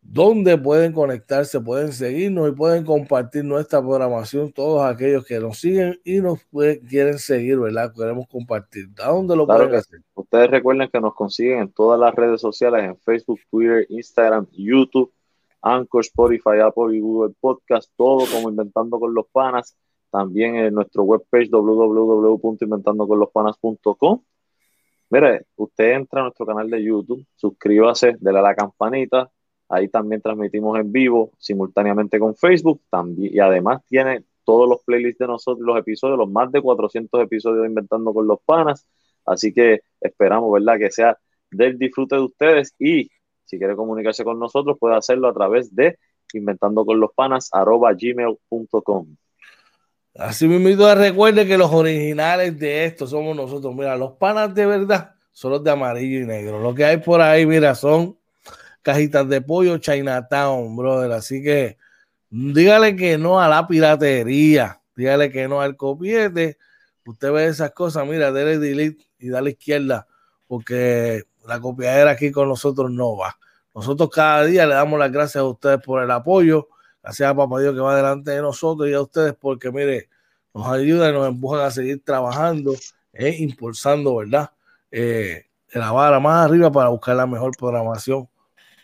donde pueden conectarse, pueden seguirnos y pueden compartir nuestra programación, todos aquellos que nos siguen y nos quieren seguir, ¿verdad? Queremos compartir. ¿A dónde lo pueden hacer? Ustedes recuerden que nos consiguen en todas las redes sociales, en Facebook, Twitter, Instagram, YouTube, Anchor, Spotify, Apple y Google Podcast, todo como Inventando con los Panas. También en nuestro webpage www.inventandoconlospanas.com. Mire, usted entra a nuestro canal de YouTube, suscríbase, déle a la campanita, Ahí también transmitimos en vivo, simultáneamente con Facebook. También, y además tiene todos los playlists de nosotros, los episodios, los más de 400 episodios de Inventando con los Panas. Así que esperamos, ¿verdad?, que sea del disfrute de ustedes. Y si quiere comunicarse con nosotros, puede hacerlo a través de inventando con los panas gmail.com. Así mismo, recuerde que los originales de esto somos nosotros. Mira, los panas de verdad son los de amarillo y negro. Lo que hay por ahí, mira, son cajitas de pollo Chinatown, brother. Así que dígale que no a la piratería, dígale que no al copiete. Usted ve esas cosas, mira, dale delete y dale izquierda, porque la copiadera aquí con nosotros no va. Nosotros cada día le damos las gracias a ustedes por el apoyo, gracias a Papá Dios que va delante de nosotros y a ustedes porque, mire, nos ayudan y nos empujan a seguir trabajando e impulsando, ¿verdad? Eh, la vara más arriba para buscar la mejor programación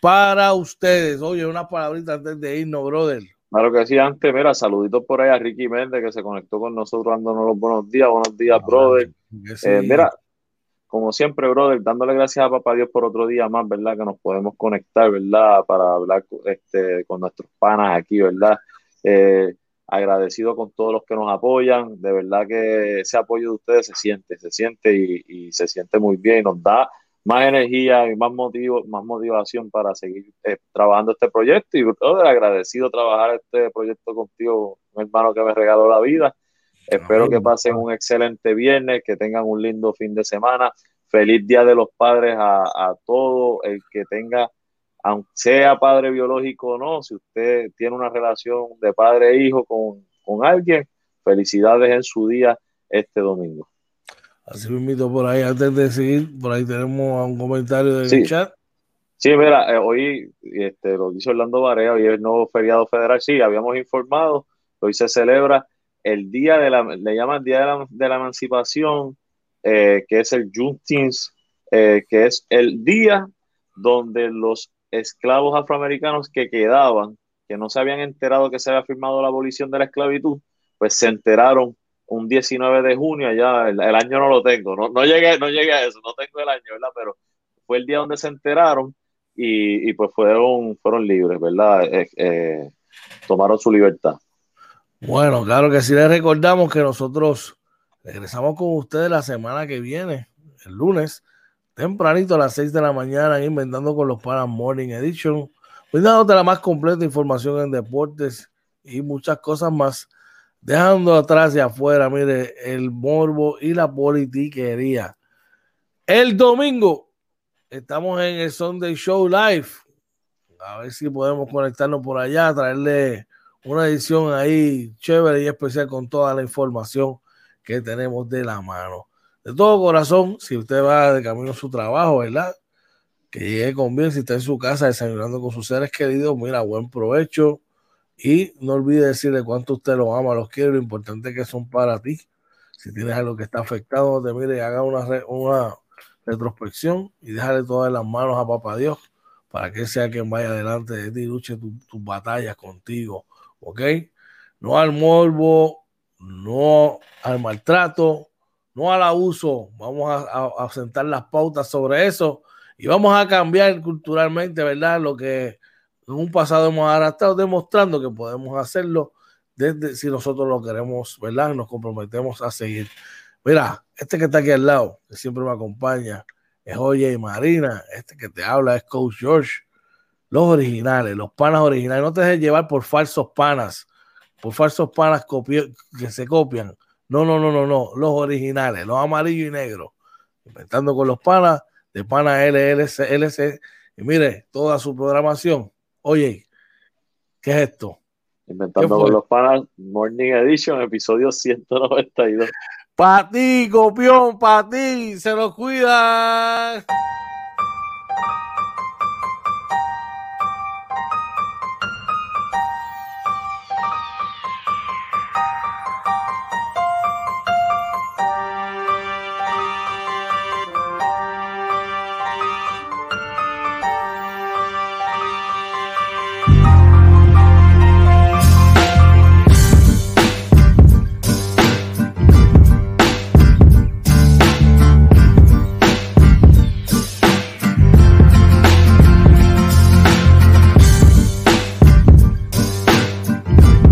para ustedes. Oye, una palabrita antes de irnos, brother. Claro que sí, antes, mira, saluditos por ahí a Ricky Méndez que se conectó con nosotros dándonos los buenos días. Buenos días, brother. Eh, mira, como siempre, brother, dándole gracias a Papá Dios por otro día más, ¿verdad? Que nos podemos conectar, ¿verdad? Para hablar este, con nuestros panas aquí, ¿verdad? Eh, agradecido con todos los que nos apoyan. De verdad que ese apoyo de ustedes se siente, se siente y, se siente muy bien y nos da más energía y más motivo, más motivación para seguir eh, trabajando este proyecto y todo agradecido trabajar este proyecto contigo, un hermano que me regaló la vida. Espero que pasen un excelente viernes, que tengan un lindo fin de semana. Feliz Día de los Padres a, a todo el que tenga, aunque sea padre biológico o no, si usted tiene una relación de padre e hijo con, con alguien, felicidades en su día este domingo. Así me invito por ahí, antes de seguir, por ahí tenemos un comentario del chat. Sí, mira, eh, hoy este, lo dice Orlando Barea, hoy es el nuevo feriado federal, sí, habíamos informado, hoy se celebra el día de la, le llaman Día de la, Emancipación, eh, que es el Juneteenth, eh, que es el día donde los esclavos afroamericanos que quedaban, que no se habían enterado que se había firmado la abolición de la esclavitud, pues se enteraron un 19 de junio, allá el, año no lo tengo, no, no, llegué, no llegué a eso, no tengo el año, ¿verdad? Pero fue el día donde se enteraron y, pues fueron, fueron libres, ¿verdad? Eh, eh, tomaron su libertad. Bueno, claro que sí les recordamos que nosotros regresamos con ustedes la semana que viene, el lunes, tempranito a las 6 de la mañana, inventando con los Panas Morning Edition, brindándote la más completa información en deportes y muchas cosas más dejando atrás y afuera, mire, el morbo y la politiquería. El domingo estamos en el Sunday Show Live. A ver si podemos conectarnos por allá, traerle una edición ahí chévere y especial con toda la información que tenemos de la mano. De todo corazón, si usted va de camino a su trabajo, ¿verdad? Que llegue con bien, si está en su casa desayunando con sus seres queridos, mira, buen provecho y no olvide decirle cuánto usted lo ama, los quiere, lo importante que son para ti. Si tienes algo que está afectado, te mire, haga una, una retrospección y déjale todas las manos a Papá Dios para que sea quien vaya adelante de ti y luche tus batallas contigo. ¿Ok? No al morbo, no al maltrato, no al abuso. Vamos a, a sentar las pautas sobre eso y vamos a cambiar culturalmente, ¿verdad? Lo que en un pasado hemos estado demostrando que podemos hacerlo desde si nosotros lo queremos, ¿verdad? Nos comprometemos a seguir. Mira, este que está aquí al lado, que siempre me acompaña, es Oye y Marina. Este que te habla es Coach George los originales, los panas originales. No te dejes llevar por falsos panas, por falsos panas que se copian. No, no, no, no, no. Los originales, los amarillos y negros. Inventando con los panas, de panas LLC, LC. Y mire, toda su programación. Oye, ¿qué es esto? Inventando con los panas, Morning Edition, episodio 192. Para ti, copión, para ti, se los cuidan.